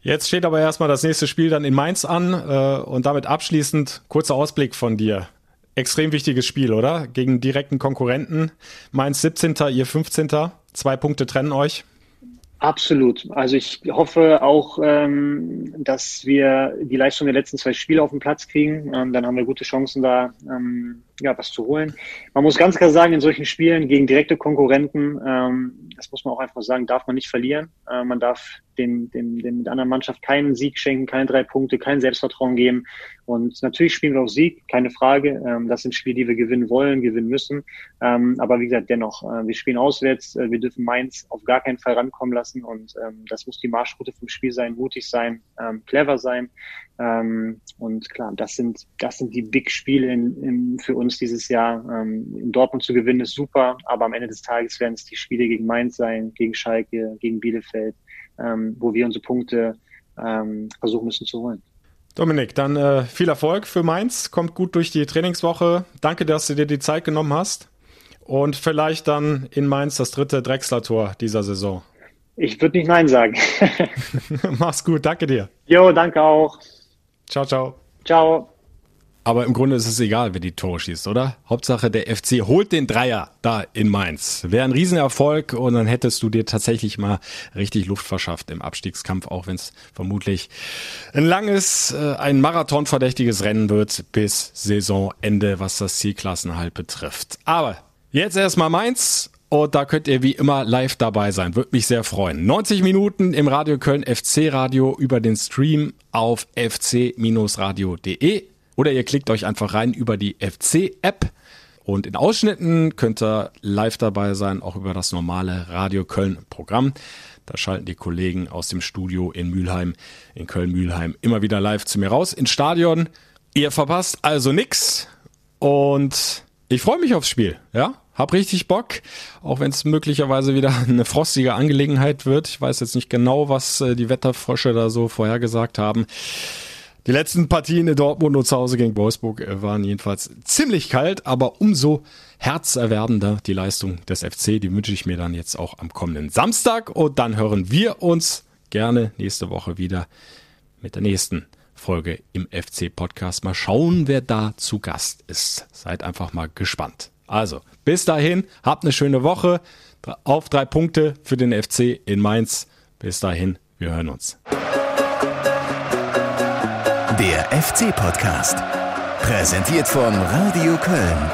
Speaker 3: Jetzt steht aber erstmal das nächste Spiel dann in Mainz an äh, und damit abschließend kurzer Ausblick von dir extrem wichtiges Spiel, oder? Gegen direkten Konkurrenten. Mainz 17., ihr 15. Zwei Punkte trennen euch.
Speaker 7: Absolut. Also ich hoffe auch, ähm, dass wir die Leistung der letzten zwei Spiele auf den Platz kriegen. Ähm, dann haben wir gute Chancen, da ähm, ja, was zu holen. Man muss ganz klar sagen, in solchen Spielen gegen direkte Konkurrenten, ähm, das muss man auch einfach sagen, darf man nicht verlieren. Äh, man darf dem, dem, dem mit anderen Mannschaft keinen Sieg schenken, keine drei Punkte, kein Selbstvertrauen geben. Und natürlich spielen wir auf Sieg, keine Frage. Ähm, das sind Spiele, die wir gewinnen wollen, gewinnen müssen. Ähm, aber wie gesagt, dennoch, äh, wir spielen auswärts, äh, wir dürfen Mainz auf gar keinen Fall rankommen lassen. Und ähm, das muss die Marschroute vom Spiel sein, mutig sein, ähm, clever sein. Ähm, und klar, das sind, das sind die Big-Spiele in, in, für uns dieses Jahr. Ähm, in Dortmund zu gewinnen ist super, aber am Ende des Tages werden es die Spiele gegen Mainz sein, gegen Schalke, gegen Bielefeld, ähm, wo wir unsere Punkte ähm, versuchen müssen zu holen.
Speaker 3: Dominik, dann äh, viel Erfolg für Mainz. Kommt gut durch die Trainingswoche. Danke, dass du dir die Zeit genommen hast. Und vielleicht dann in Mainz das dritte Drechsler-Tor dieser Saison.
Speaker 7: Ich würde nicht Nein sagen.
Speaker 3: Mach's gut, danke dir.
Speaker 7: Jo, danke auch.
Speaker 3: Ciao, ciao.
Speaker 7: Ciao.
Speaker 3: Aber im Grunde ist es egal, wer die Tore schießt, oder? Hauptsache der FC holt den Dreier da in Mainz. Wäre ein Riesenerfolg und dann hättest du dir tatsächlich mal richtig Luft verschafft im Abstiegskampf, auch wenn es vermutlich ein langes, äh, ein Marathonverdächtiges Rennen wird bis Saisonende, was das Zielklassenhalt betrifft. Aber jetzt erstmal Mainz und da könnt ihr wie immer live dabei sein. Würde mich sehr freuen. 90 Minuten im Radio Köln FC Radio über den Stream auf fc-radio.de oder ihr klickt euch einfach rein über die FC-App. Und in Ausschnitten könnt ihr live dabei sein, auch über das normale Radio Köln-Programm. Da schalten die Kollegen aus dem Studio in Mülheim, in Köln-Mülheim, immer wieder live zu mir raus ins Stadion. Ihr verpasst also nix. Und ich freue mich aufs Spiel, ja. Hab richtig Bock, auch wenn es möglicherweise wieder eine frostige Angelegenheit wird. Ich weiß jetzt nicht genau, was äh, die Wetterfrösche da so vorhergesagt haben. Die letzten Partien in Dortmund und zu Hause gegen Wolfsburg äh, waren jedenfalls ziemlich kalt, aber umso herzerwerbender die Leistung des FC. Die wünsche ich mir dann jetzt auch am kommenden Samstag. Und dann hören wir uns gerne nächste Woche wieder mit der nächsten Folge im FC Podcast. Mal schauen, wer da zu Gast ist. Seid einfach mal gespannt. Also, bis dahin, habt eine schöne Woche. Auf drei Punkte für den FC in Mainz. Bis dahin, wir hören uns.
Speaker 1: Der FC-Podcast. Präsentiert von Radio Köln.